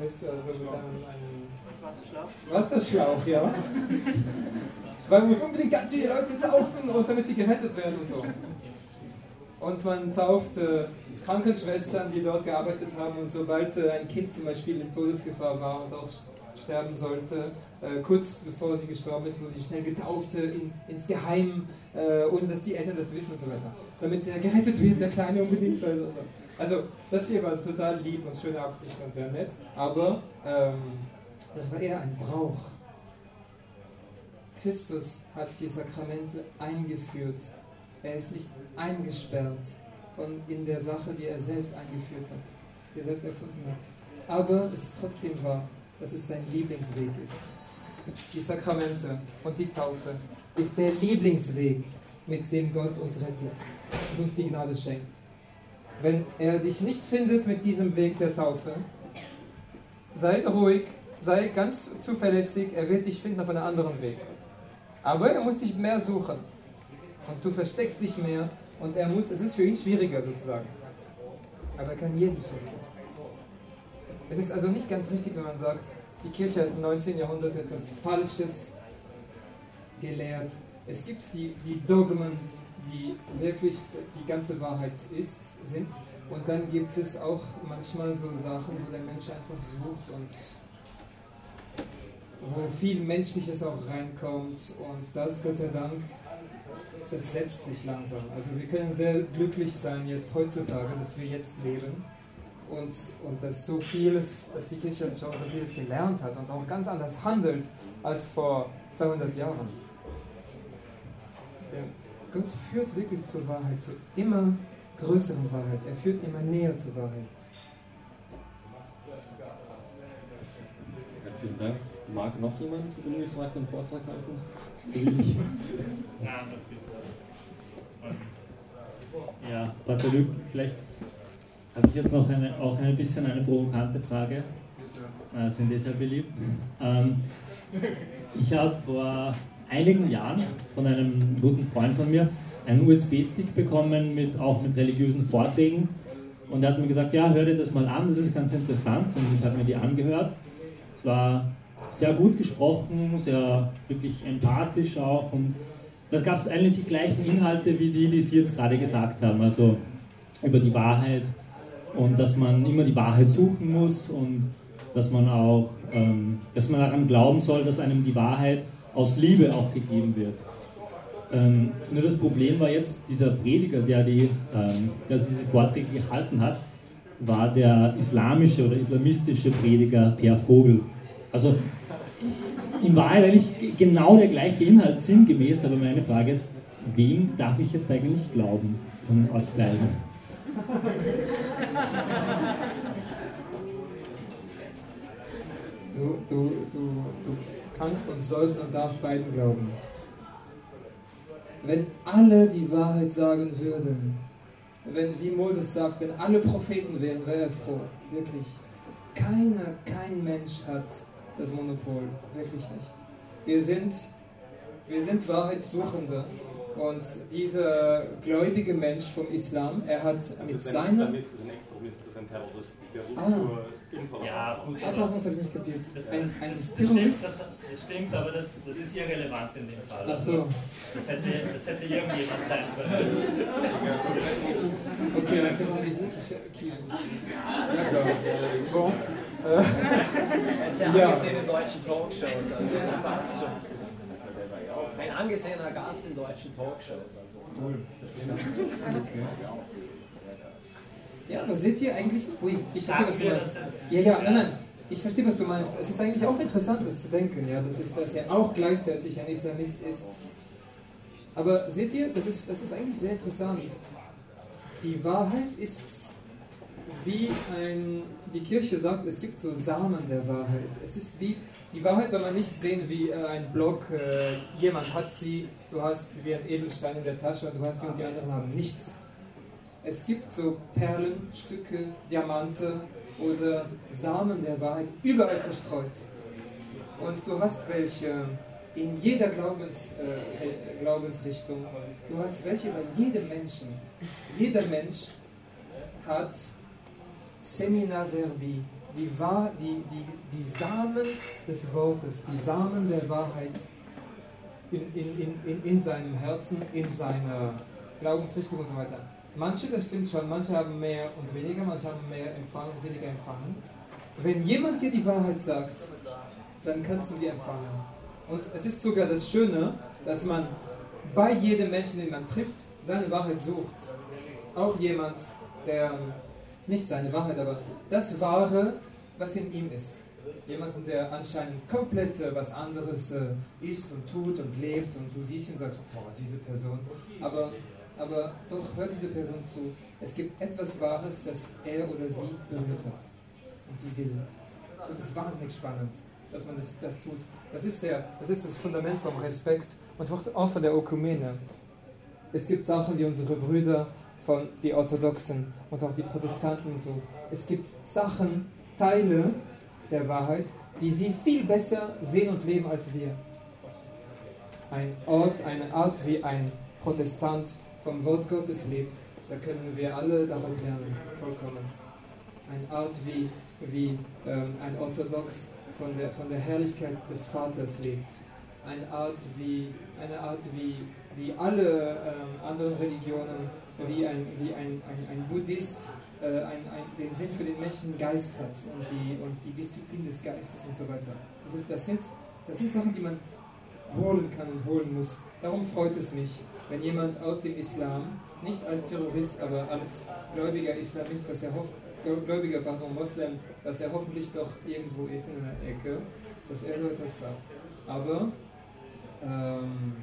[SPEAKER 2] weißt du, also mit einem, einem Wasserschlauch. Wasserschlauch, ja. <laughs> Man muss unbedingt ganz viele Leute taufen, und damit sie gerettet werden und so. Und man tauft äh, Krankenschwestern, die dort gearbeitet haben und sobald äh, ein Kind zum Beispiel in Todesgefahr war und auch sterben sollte, äh, kurz bevor sie gestorben ist, wurde sie schnell getauft äh, in, ins Geheim, äh, ohne dass die Eltern das wissen und so weiter. Damit er gerettet wird, der Kleine unbedingt. Also, also das hier war total lieb und schöne Absicht und sehr nett, aber ähm, das war eher ein Brauch. Christus hat die Sakramente eingeführt. Er ist nicht eingesperrt von, in der Sache, die er selbst eingeführt hat, die er selbst erfunden hat. Aber es ist trotzdem wahr, dass es sein Lieblingsweg ist. Die Sakramente und die Taufe ist der Lieblingsweg, mit dem Gott uns rettet und uns die Gnade schenkt. Wenn er dich nicht findet mit diesem Weg der Taufe, sei ruhig, sei ganz zuverlässig, er wird dich finden auf einem anderen Weg. Aber er muss dich mehr suchen. Und du versteckst dich mehr und er muss, es ist für ihn schwieriger sozusagen. Aber er kann jeden finden. Es ist also nicht ganz richtig, wenn man sagt, die Kirche hat im 19. Jahrhundert etwas Falsches gelehrt. Es gibt die, die Dogmen, die wirklich die ganze Wahrheit ist, sind. Und dann gibt es auch manchmal so Sachen, wo der Mensch einfach sucht und wo viel Menschliches auch reinkommt und das, Gott sei Dank, das setzt sich langsam. Also wir können sehr glücklich sein jetzt heutzutage, dass wir jetzt leben und, und dass so vieles, dass die Kirche schon so vieles gelernt hat und auch ganz anders handelt als vor 200 Jahren. Der Gott führt wirklich zur Wahrheit, zur immer größeren Wahrheit. Er führt immer näher zur Wahrheit.
[SPEAKER 1] Herzlichen Dank. Mag noch jemand ungefragt einen Vortrag halten? So. <laughs>
[SPEAKER 5] Ja, Pater Luc, vielleicht habe ich jetzt noch eine, auch ein bisschen eine provokante Frage. Äh, sind deshalb beliebt. Ähm, ich habe vor einigen Jahren von einem guten Freund von mir einen USB-Stick bekommen, mit, auch mit religiösen Vorträgen. Und er hat mir gesagt, ja, hör dir das mal an, das ist ganz interessant. Und ich habe mir die angehört. Es war sehr gut gesprochen, sehr wirklich empathisch auch. Und da gab es eigentlich die gleichen Inhalte wie die, die Sie jetzt gerade gesagt haben. Also über die Wahrheit und dass man immer die Wahrheit suchen muss und dass man auch, ähm, dass man daran glauben soll, dass einem die Wahrheit aus Liebe auch gegeben wird. Ähm, nur das Problem war jetzt, dieser Prediger, der, die, ähm, der diese Vorträge gehalten hat, war der islamische oder islamistische Prediger Per Vogel. Also in Wahrheit eigentlich genau der gleiche Inhalt sinngemäß, aber meine Frage jetzt, wem darf ich jetzt eigentlich glauben von euch beiden?
[SPEAKER 2] Du, du, du, du kannst und sollst und darfst beiden glauben. Wenn alle die Wahrheit sagen würden, wenn, wie Moses sagt, wenn alle Propheten wären, wäre er froh. Wirklich. Keiner, kein Mensch hat das Monopol. Wirklich nicht. Wir sind, wir sind Wahrheitssuchende. Und dieser gläubige Mensch vom Islam, er hat mit seiner...
[SPEAKER 1] Ein Terrorist, der ruft
[SPEAKER 2] Ah.
[SPEAKER 1] zur Intoleranz.
[SPEAKER 5] Ja, gut,
[SPEAKER 2] das habe ich nicht kapiert.
[SPEAKER 5] Das,
[SPEAKER 2] Ein,
[SPEAKER 5] das,
[SPEAKER 2] ein
[SPEAKER 5] das, stimmt,
[SPEAKER 2] Terrorist?
[SPEAKER 5] das, das stimmt, aber das, das ist irrelevant in dem Fall.
[SPEAKER 2] Ach so.
[SPEAKER 5] Das hätte, das hätte irgendjemand sein können.
[SPEAKER 2] Okay, ein Terrorist. Okay. Bon.
[SPEAKER 6] Er ist
[SPEAKER 2] Ja.
[SPEAKER 6] angesehen in deutschen Talkshows, also das passt schon. Ein angesehener Gast in deutschen Talkshows. Also.
[SPEAKER 2] Ja, aber seht ihr eigentlich. Ui, ich verstehe, was du meinst. Ja, ja, nein, nein. Ich verstehe, was du meinst. Es ist eigentlich auch interessant, das zu denken, ja, das ist, dass er auch gleichzeitig ein Islamist ist. Aber seht ihr, das ist, das ist eigentlich sehr interessant. Die Wahrheit ist wie ein, die Kirche sagt, es gibt so Samen der Wahrheit. Es ist wie, die Wahrheit soll man nicht sehen wie ein Block, äh, jemand hat sie, du hast wie ein Edelstein in der Tasche und du hast sie und die anderen haben nichts. Es gibt so Perlenstücke, Diamante oder Samen der Wahrheit überall zerstreut. Und du hast welche in jeder Glaubens, äh, Glaubensrichtung. Du hast welche bei jedem Menschen. Jeder Mensch hat Semina Verbi, die, die, die, die Samen des Wortes, die Samen der Wahrheit in, in, in, in seinem Herzen, in seiner Glaubensrichtung und so weiter. Manche, das stimmt schon, manche haben mehr und weniger, manche haben mehr empfangen und weniger empfangen. Wenn jemand dir die Wahrheit sagt, dann kannst du sie empfangen. Und es ist sogar das Schöne, dass man bei jedem Menschen, den man trifft, seine Wahrheit sucht. Auch jemand, der nicht seine Wahrheit, aber das Wahre, was in ihm ist. Jemanden, der anscheinend komplett äh, was anderes äh, ist und tut und lebt und du siehst ihn und sagst, boah, diese Person. Aber, aber doch, hör diese Person zu. Es gibt etwas Wahres, das er oder sie berührt hat. Und sie will. Das ist wahnsinnig spannend dass man das, das tut. Das ist, der, das ist das Fundament vom Respekt und auch von der Ökumene. Es gibt Sachen, die unsere Brüder von die Orthodoxen und auch die Protestanten und so. Es gibt Sachen, Teile der Wahrheit, die sie viel besser sehen und leben als wir. Ein Ort, eine Art, wie ein Protestant vom Wort Gottes lebt, da können wir alle daraus lernen, vollkommen. Eine Art, wie, wie ähm, ein Orthodox von der, von der Herrlichkeit des Vaters lebt. Eine Art wie, eine Art wie, wie alle ähm, anderen Religionen, wie ein, wie ein, ein, ein Buddhist äh, ein, ein, den Sinn für den menschlichen Geist hat und die, und die Disziplin des Geistes und so weiter. Das, ist, das, sind, das sind Sachen, die man holen kann und holen muss. Darum freut es mich, wenn jemand aus dem Islam, nicht als Terrorist, aber als gläubiger Islamist, was er hofft, Gläubiger, pardon, Moslem, dass er hoffentlich doch irgendwo ist in einer Ecke, dass er so etwas sagt. Aber ähm,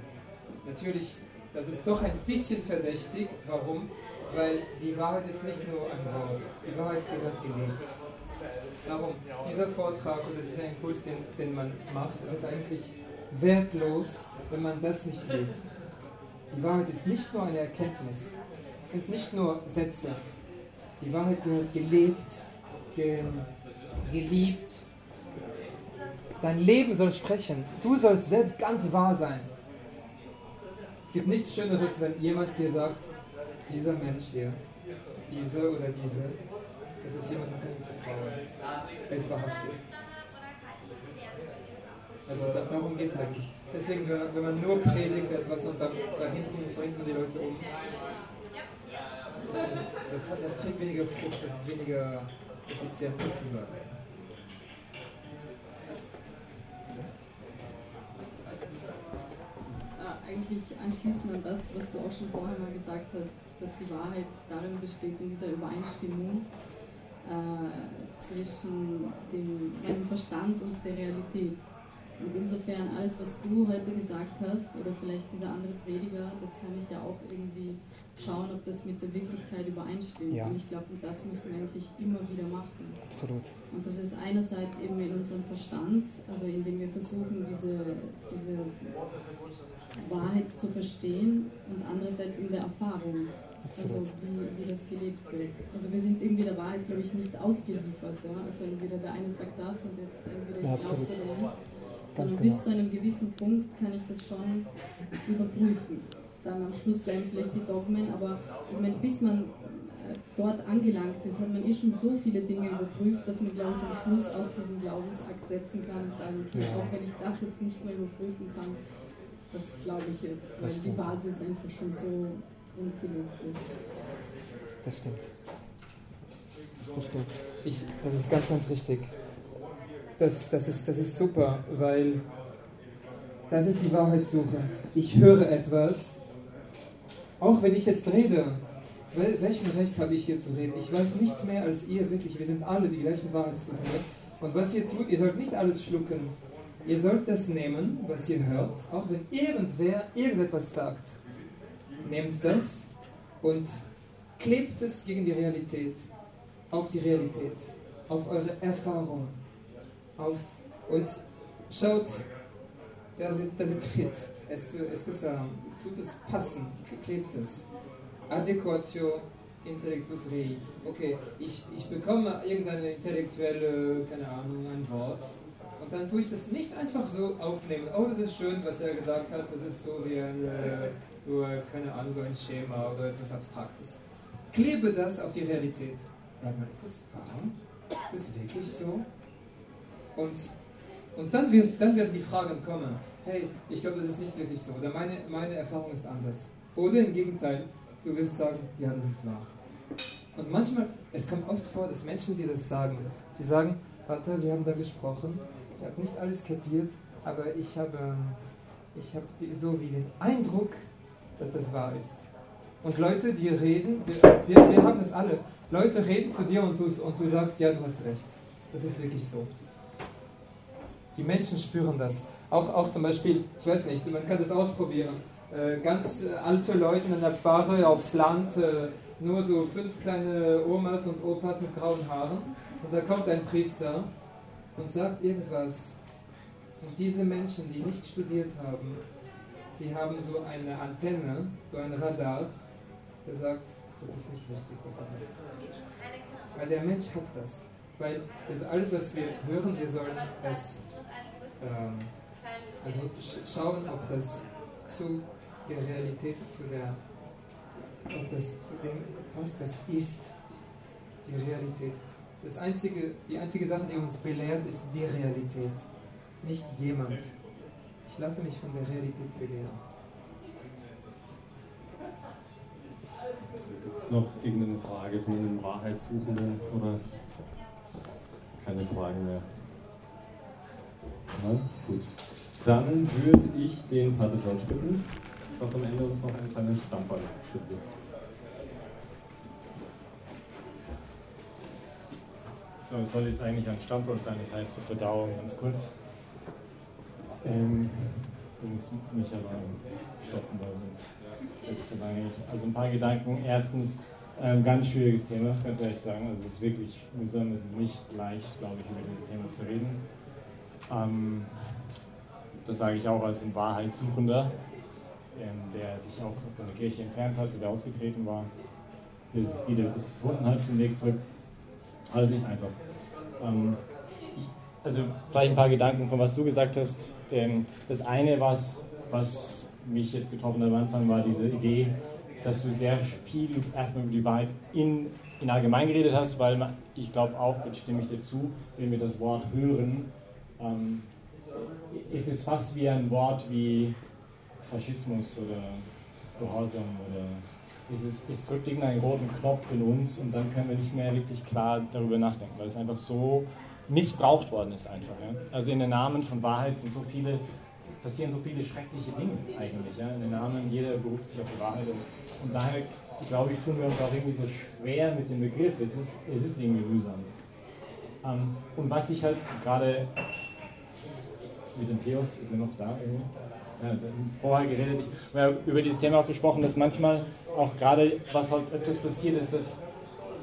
[SPEAKER 2] natürlich, das ist doch ein bisschen verdächtig. Warum? Weil die Wahrheit ist nicht nur ein Wort, die Wahrheit gehört gelebt. Darum, dieser Vortrag oder dieser Impuls, den, den man macht, ist eigentlich wertlos, wenn man das nicht lebt. Die Wahrheit ist nicht nur eine Erkenntnis, es sind nicht nur Sätze, die Wahrheit gehört gelebt, ge geliebt. Dein Leben soll sprechen. Du sollst selbst ganz wahr sein. Es gibt nichts Schöneres, wenn jemand dir sagt, dieser Mensch hier, diese oder diese, das ist jemand, man kann ihm vertrauen. Er ist wahrhaftig. Also da, darum geht es eigentlich. Deswegen, wenn man nur predigt etwas und dann da hinten bringt man die Leute um, das, hat, das trägt weniger Frucht, das ist weniger effizient sozusagen.
[SPEAKER 7] Äh, eigentlich anschließend an das, was du auch schon vorher mal gesagt hast, dass die Wahrheit darin besteht, in dieser Übereinstimmung äh, zwischen dem, meinem Verstand und der Realität. Und insofern alles, was du heute gesagt hast, oder vielleicht dieser andere Prediger, das kann ich ja auch irgendwie schauen, ob das mit der Wirklichkeit übereinstimmt. Ja. Und ich glaube, das müssen wir eigentlich immer wieder machen.
[SPEAKER 2] Absolut.
[SPEAKER 7] Und das ist einerseits eben in unserem Verstand, also indem wir versuchen, diese, diese Wahrheit zu verstehen, und andererseits in der Erfahrung. Absolut. Also wie, wie das gelebt wird. Also wir sind irgendwie der Wahrheit, glaube ich, nicht ausgeliefert. Ja? Also entweder der eine sagt das und jetzt entweder ich ja, glaube es oder nicht sondern genau. bis zu einem gewissen Punkt kann ich das schon überprüfen. Dann am Schluss bleiben vielleicht die Dogmen, aber ich meine, bis man äh, dort angelangt ist, hat man eh schon so viele Dinge überprüft, dass man, glaube ich, am Schluss auch diesen Glaubensakt setzen kann und sagen, okay, ja. auch wenn ich das jetzt nicht mehr überprüfen kann, das glaube ich jetzt, weil die Basis einfach schon so grundgelegt ist.
[SPEAKER 2] Das stimmt. Das stimmt. Ich, das ist ganz, ganz richtig das, das, ist, das ist super, weil das ist die Wahrheitssuche. Ich höre etwas, auch wenn ich jetzt rede. Wel welchen Recht habe ich hier zu reden? Ich weiß nichts mehr als ihr, wirklich. Wir sind alle die gleichen Wahrheitssucher. Und was ihr tut, ihr sollt nicht alles schlucken. Ihr sollt das nehmen, was ihr hört, auch wenn irgendwer irgendetwas sagt. Nehmt das und klebt es gegen die Realität. auf die Realität, auf eure Erfahrung, auf und schaut, da sind, da sind fit. Es, es gesagt, tut es passen, klebt es. Adequatio intellectus rei. Okay, ich, ich bekomme irgendeine intellektuelle, keine Ahnung, ein Wort und dann tue ich das nicht einfach so aufnehmen. Oh, das ist schön, was er gesagt hat, das ist so wie ein, äh, so, keine Ahnung, so ein Schema oder etwas Abstraktes. Klebe das auf die Realität. Sag mal, ist das wahr? Ist das wirklich so? Und, und dann, wirst, dann werden die Fragen kommen. Hey, ich glaube, das ist nicht wirklich so. Oder meine, meine Erfahrung ist anders. Oder im Gegenteil, du wirst sagen, ja, das ist wahr. Und manchmal, es kommt oft vor, dass Menschen dir das sagen. Die sagen, Vater, Sie haben da gesprochen, ich habe nicht alles kapiert, aber ich habe, ich habe so wie den Eindruck, dass das wahr ist. Und Leute, die reden, wir, wir, haben das alle, Leute reden zu dir und und du sagst, ja, du hast recht. Das ist wirklich so. Die Menschen spüren das. Auch, auch zum Beispiel, ich weiß nicht, man kann das ausprobieren. Äh, ganz alte Leute in einer Pfarre aufs Land, äh, nur so fünf kleine Omas und Opas mit grauen Haaren. Und da kommt ein Priester und sagt irgendwas. Und diese Menschen, die nicht studiert haben, sie haben so eine Antenne, so ein Radar, der sagt, das ist nicht richtig, was er sagt. Weil der Mensch hat das. Weil das alles, was wir hören, wir sollen es ähm, also schauen, ob das zu der Realität, zu der, ob das zu dem passt, was ist die Realität. Das einzige, die einzige Sache, die uns belehrt, ist die Realität, nicht jemand. Ich lasse mich von der Realität belehren.
[SPEAKER 1] Also, Gibt es noch irgendeine Frage von einem Wahrheitssuchenden oder keine Fragen mehr? Ja, gut. Dann würde ich den Pater George bitten, dass am Ende uns noch ein kleines Stammball serviert.
[SPEAKER 8] So, soll es eigentlich ein Stammball sein, das heißt zur Verdauung ganz kurz. Ähm, du musst mich aber stoppen, weil sonst wird es zu lange. Also ein paar Gedanken. Erstens, ein ganz schwieriges Thema, ganz ehrlich sagen. Also es ist wirklich mühsam, es ist nicht leicht, glaube ich, über dieses Thema zu reden. Ähm, das sage ich auch als ein Wahrheitssuchender, ähm, der sich auch von der Kirche entfernt hat, der ausgetreten war, der sich wieder gefunden hat, den Weg zurück. Alles nicht einfach. Ähm, ich, also vielleicht ein paar Gedanken von was du gesagt hast. Ähm, das eine, was, was mich jetzt getroffen hat am Anfang, war diese Idee, dass du sehr viel erstmal über die Wahrheit in, in allgemein geredet hast, weil ich glaube auch, jetzt stimme ich dir zu, wenn wir das Wort hören, ähm, ist es fast wie ein Wort wie Faschismus oder Gehorsam oder es, ist, es drückt irgendeinen roten Knopf in uns und dann können wir nicht mehr wirklich klar darüber nachdenken, weil es einfach so missbraucht worden ist einfach. Ja? Also in den Namen von Wahrheit sind so viele, passieren so viele schreckliche Dinge eigentlich. Ja? In den Namen, jeder beruft sich auf die Wahrheit und, und daher glaube ich, tun wir uns auch irgendwie so schwer mit dem Begriff. Es ist, es ist irgendwie mühsam. Ähm, und was ich halt gerade mit dem Theos, ist er noch da irgendwo? Ja, vorher geredet, ich habe über dieses Thema auch gesprochen, dass manchmal auch gerade, was halt öfters passiert, ist, dass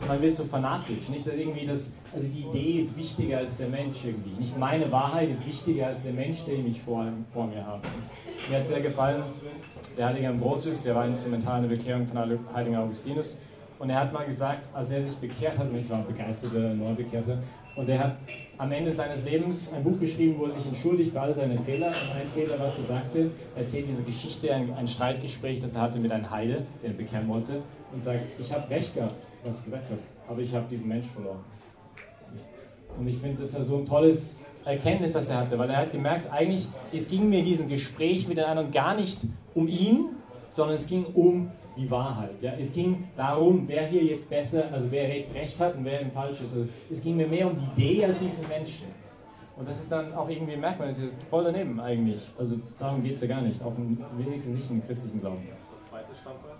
[SPEAKER 8] man wird so fanatisch, nicht dass irgendwie das, also die Idee ist wichtiger als der Mensch irgendwie. Nicht meine Wahrheit ist wichtiger als der Mensch, den ich vor, vor mir habe. Und mir hat sehr gefallen, der Heilige Ambrosius, der war instrumental in der Bekehrung von Heiligen Augustinus. Und er hat mal gesagt, als er sich bekehrt hat, und ich war begeisterter Neubekehrter, und er hat am Ende seines Lebens ein Buch geschrieben, wo er sich entschuldigt für all seine Fehler. Und ein Fehler, was er sagte, erzählt diese Geschichte, ein, ein Streitgespräch, das er hatte mit einem Heide, der ihn bekehren wollte, und sagt, ich habe recht gehabt, was ich gesagt habe, aber ich habe diesen Mensch verloren. Und ich finde, das ist so ein tolles Erkenntnis, das er hatte, weil er hat gemerkt, eigentlich, es ging mir in diesem Gespräch mit den anderen gar nicht um ihn, sondern es ging um die Wahrheit. Ja? Es ging darum, wer hier jetzt besser, also wer jetzt recht hat und wer im falsch ist. Also es ging mir mehr um die Idee als diesen Menschen. Und das ist dann auch irgendwie merkwürdig, das ist voll daneben eigentlich. Also darum geht es ja gar nicht, auch im, wenigstens nicht im christlichen Glauben. Zweites Standort.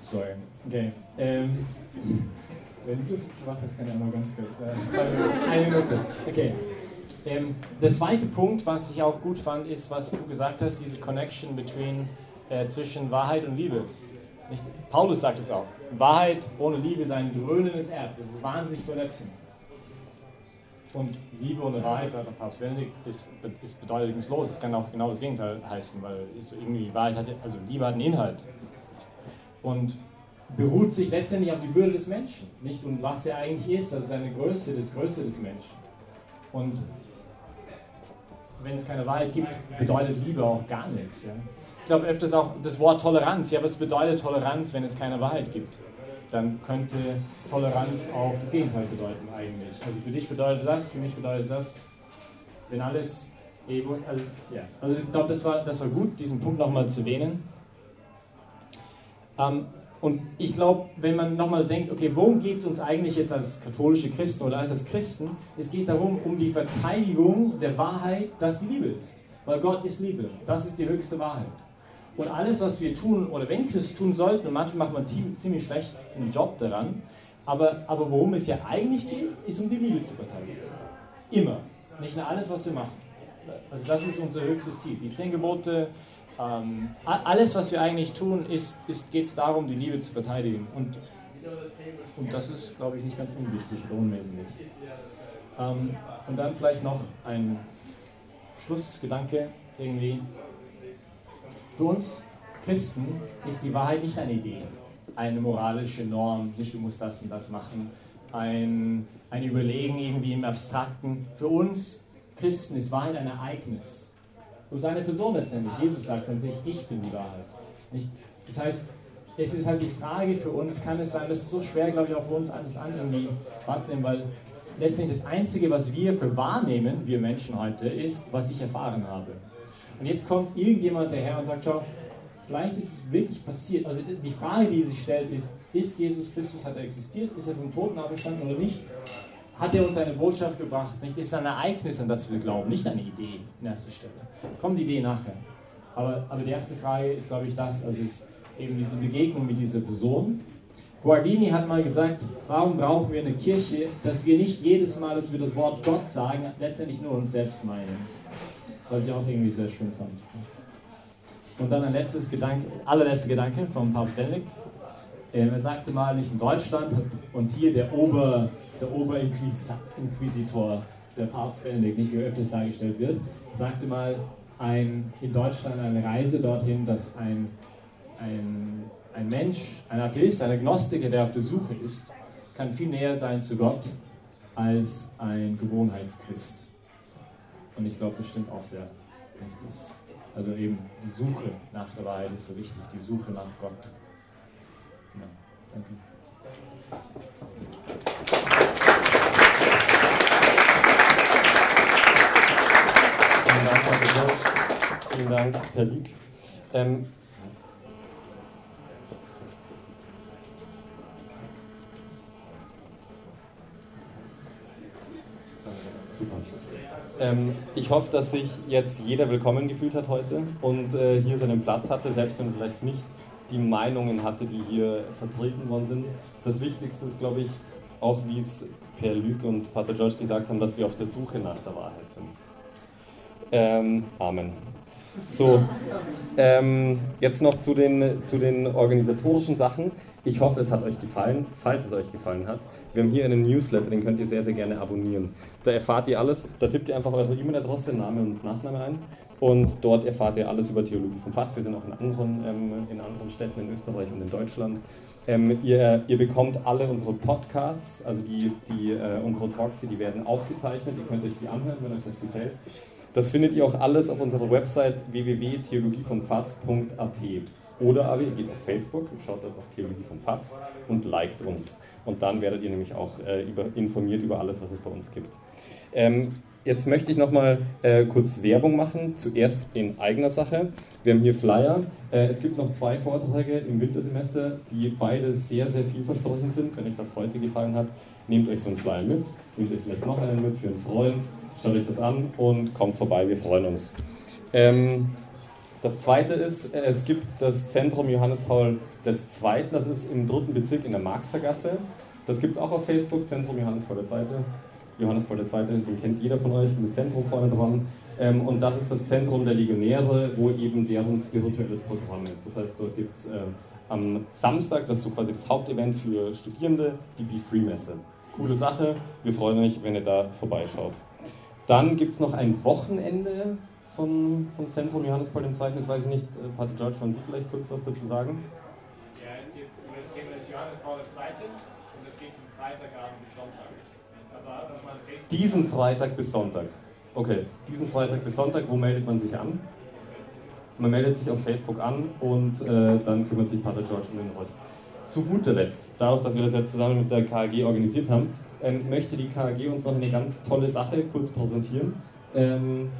[SPEAKER 8] Sorry. Okay. Ähm, wenn du das jetzt gemacht hast, kann ich auch mal ganz kurz. Äh, eine Minute. Okay. Ähm, der zweite Punkt, was ich auch gut fand, ist, was du gesagt hast, diese Connection between, äh, zwischen Wahrheit und Liebe. Nicht? Paulus sagt es auch. Wahrheit ohne Liebe sei ein dröhnendes Erz. Es ist wahnsinnig verletzend. Und Liebe ohne Wahrheit, sagt Papst Benedikt, ist, ist bedeutungslos. Es kann auch genau das Gegenteil heißen, weil irgendwie Wahrheit hat, also Liebe hat einen Inhalt. Und beruht sich letztendlich auf die Würde des Menschen, nicht? Und was er eigentlich ist, also seine Größe, das Größe des Menschen. Und wenn es keine Wahrheit gibt, bedeutet Liebe auch gar nichts. Ja? Ich glaube öfters auch das Wort Toleranz. Ja, was bedeutet Toleranz, wenn es keine Wahrheit gibt? Dann könnte Toleranz auch das Gegenteil bedeuten eigentlich. Also für dich bedeutet das, für mich bedeutet das, wenn alles eben, also ja, also ich glaube, das war, das war gut, diesen Punkt nochmal zu erwähnen. Ähm, und ich glaube, wenn man nochmal denkt, okay, worum geht es uns eigentlich jetzt als katholische Christen oder als, als Christen? Es geht darum, um die Verteidigung der Wahrheit, dass Liebe ist. Weil Gott ist Liebe. Das ist die höchste Wahrheit. Und alles, was wir tun, oder wenigstens tun sollten, und manchmal macht man ziemlich schlecht einen Job daran, aber, aber worum es ja eigentlich geht, ist um die Liebe zu verteidigen. Immer. Nicht nur alles, was wir machen. Also das ist unser höchstes Ziel. Die zehn Gebote, ähm, alles, was wir eigentlich tun, ist, ist, geht es darum, die Liebe zu verteidigen. Und, und das ist, glaube ich, nicht ganz unwichtig oder unwesentlich. Ähm, und dann vielleicht noch ein Schlussgedanke irgendwie. Für uns Christen ist die Wahrheit nicht eine Idee, eine moralische Norm, nicht du musst das und das machen, ein, ein Überlegen irgendwie im Abstrakten. Für uns Christen ist Wahrheit ein Ereignis so seine Person letztendlich. Jesus sagt von sich, ich bin die Wahrheit. Nicht? Das heißt, es ist halt die Frage für uns, kann es sein, das ist so schwer, glaube ich, auch für uns alles an wahrzunehmen, weil letztendlich das Einzige, was wir für wahrnehmen, wir Menschen heute, ist, was ich erfahren habe. Und jetzt kommt irgendjemand daher und sagt, schau, vielleicht ist es wirklich passiert. Also die Frage, die sich stellt, ist, ist Jesus Christus, hat er existiert? Ist er vom Toten auferstanden oder nicht? hat er uns eine Botschaft gebracht. Nicht ist ein Ereignis, an das wir glauben, nicht eine Idee in erster Stelle. Kommt die Idee nachher. Aber, aber die erste Frage ist, glaube ich, das, also ist eben diese Begegnung mit dieser Person. Guardini hat mal gesagt, warum brauchen wir eine Kirche, dass wir nicht jedes Mal, dass wir das Wort Gott sagen, letztendlich nur uns selbst meinen. Was ich auch irgendwie sehr schön fand. Und dann ein letztes Gedanke, allerletzter Gedanke vom Papst Benedikt. Ähm, er sagte mal, nicht in Deutschland und hier der Ober, der Oberinquisitor, der Papst Benedikt, nicht wie er öfters dargestellt wird, sagte mal ein, in Deutschland eine Reise dorthin, dass ein, ein, ein Mensch, ein Atheist, ein Agnostiker, der auf der Suche ist, kann viel näher sein zu Gott als ein Gewohnheitschrist. Und ich glaube, das stimmt auch sehr wichtig. Also eben die Suche nach der Wahrheit ist so wichtig, die Suche nach Gott. Genau. Danke.
[SPEAKER 1] Vielen Dank. George. Vielen Dank, Herr Lüg. Ähm, Ähm, ich hoffe, dass sich jetzt jeder willkommen gefühlt hat heute und äh, hier seinen Platz hatte, selbst wenn er vielleicht nicht die Meinungen hatte, die hier vertreten worden sind. Das Wichtigste ist, glaube ich, auch wie es Per Lüg und Pater George gesagt haben, dass wir auf der Suche nach der Wahrheit sind. Ähm, Amen. So, ähm, jetzt noch zu den, zu den organisatorischen Sachen. Ich hoffe, es hat euch gefallen. Falls es euch gefallen hat, wir haben hier einen Newsletter, den könnt ihr sehr, sehr gerne abonnieren. Da erfahrt ihr alles, da tippt ihr einfach eure E-Mail-Adresse, Name und Nachname ein und dort erfahrt ihr alles über Theologie vom Fass. Wir sind auch in anderen, ähm, in anderen Städten in Österreich und in Deutschland. Ähm, ihr, ihr, bekommt alle unsere Podcasts, also die, die, äh, unsere Talks, die werden aufgezeichnet. Ihr könnt euch die anhören, wenn euch das gefällt. Das findet ihr auch alles auf unserer Website www.theologievonfass.at. Oder aber ihr geht auf Facebook schaut auf Theologie von Fass und liked uns. Und dann werdet ihr nämlich auch äh, über, informiert über alles, was es bei uns gibt. Ähm, jetzt möchte ich nochmal äh, kurz Werbung machen, zuerst in eigener Sache. Wir haben hier Flyer. Äh, es gibt noch zwei Vorträge im Wintersemester, die beide sehr, sehr vielversprechend sind. Wenn euch das heute gefallen hat, nehmt euch so einen Flyer mit, nehmt euch vielleicht noch einen mit für einen Freund Schaut euch das an und kommt vorbei, wir freuen uns. Ähm, das zweite ist, äh, es gibt das Zentrum Johannes Paul II., das ist im dritten Bezirk in der Marxergasse. Das gibt es auch auf Facebook, Zentrum Johannes Paul II. Johannes Paul II., den kennt jeder von euch, mit Zentrum vorne dran. Ähm, und das ist das Zentrum der Legionäre, wo eben deren spirituelles Programm ist. Das heißt, dort gibt es äh, am Samstag, das ist so quasi das Hauptevent für Studierende, die Be Free Messe. Coole Sache, wir freuen euch, wenn ihr da vorbeischaut. Dann gibt es noch ein Wochenende von, vom Zentrum Johannes Paul II. Jetzt weiß ich nicht, äh, Pater George, wollen Sie vielleicht kurz was dazu sagen?
[SPEAKER 8] Ja, es ist jetzt über das Thema des Johannes Paul II. und es geht von Freitagabend bis Sonntag. Aber nochmal Facebook
[SPEAKER 1] Diesen Freitag bis Sonntag. Okay, diesen Freitag bis Sonntag, wo meldet man sich an? Man meldet sich auf Facebook an und äh, dann kümmert sich Pater George um den Rest. Zu guter Letzt, dadurch, dass wir das ja zusammen mit der KAG organisiert haben, ähm, möchte die KAG uns noch eine ganz tolle Sache kurz präsentieren. Ähm,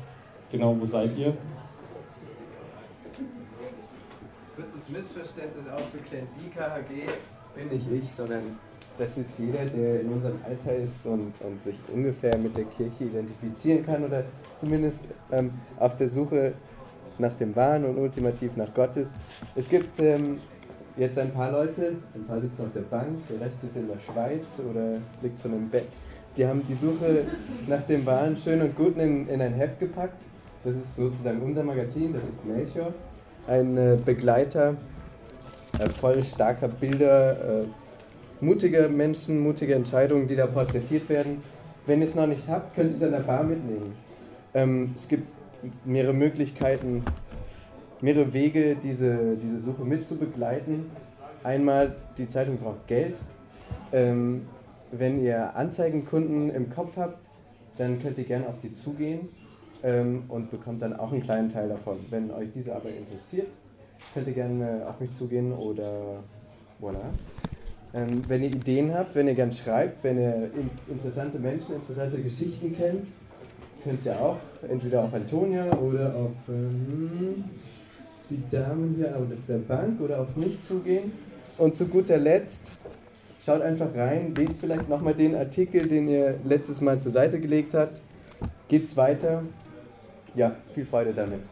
[SPEAKER 1] genau, wo seid ihr?
[SPEAKER 9] Kurzes Missverständnis aufzuklären. Die KHG bin nicht ich, sondern das ist jeder, der in unserem Alter ist und, und sich ungefähr mit der Kirche identifizieren kann oder zumindest ähm, auf der Suche nach dem Wahren und ultimativ nach Gott ist. Es gibt ähm, jetzt ein paar Leute, ein paar sitzen auf der Bank, der Rest sitzt in der Schweiz oder liegt schon im Bett. Die haben die Suche <laughs> nach dem Wahren schön und Guten in, in ein Heft gepackt. Das ist sozusagen unser Magazin, das ist Melchior. Ein äh, Begleiter äh, voll starker Bilder, äh, mutige Menschen, mutige Entscheidungen, die da porträtiert werden. Wenn ihr es noch nicht habt, könnt ihr es an der Bar mitnehmen. Ähm, es gibt mehrere Möglichkeiten, mehrere Wege, diese, diese Suche mitzubegleiten. Einmal, die Zeitung braucht Geld. Ähm, wenn ihr Anzeigenkunden im Kopf habt, dann könnt ihr gerne auf die zugehen ähm, und bekommt dann auch einen kleinen Teil davon. Wenn euch diese aber interessiert, könnt ihr gerne auf mich zugehen oder voilà. Ähm, wenn ihr Ideen habt, wenn ihr gern schreibt, wenn ihr in, interessante Menschen, interessante Geschichten kennt, könnt ihr auch entweder auf Antonia oder auf ähm, die Damen hier auf der Bank oder auf mich zugehen. Und zu guter Letzt, schaut einfach rein, lest vielleicht nochmal den Artikel, den ihr letztes Mal zur Seite gelegt habt. Gebt's weiter. Ja, viel Freude damit.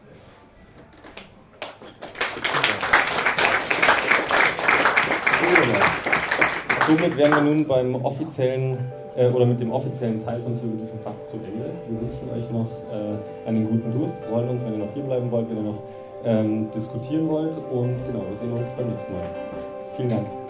[SPEAKER 1] Somit wären wir nun beim offiziellen äh, oder mit dem offiziellen Teil von Theologischen fast zu Ende. Wir wünschen euch noch äh, einen guten Durst, freuen uns, wenn ihr noch hier bleiben wollt, wenn ihr noch ähm, diskutieren wollt und genau, wir sehen uns beim nächsten Mal. Vielen Dank.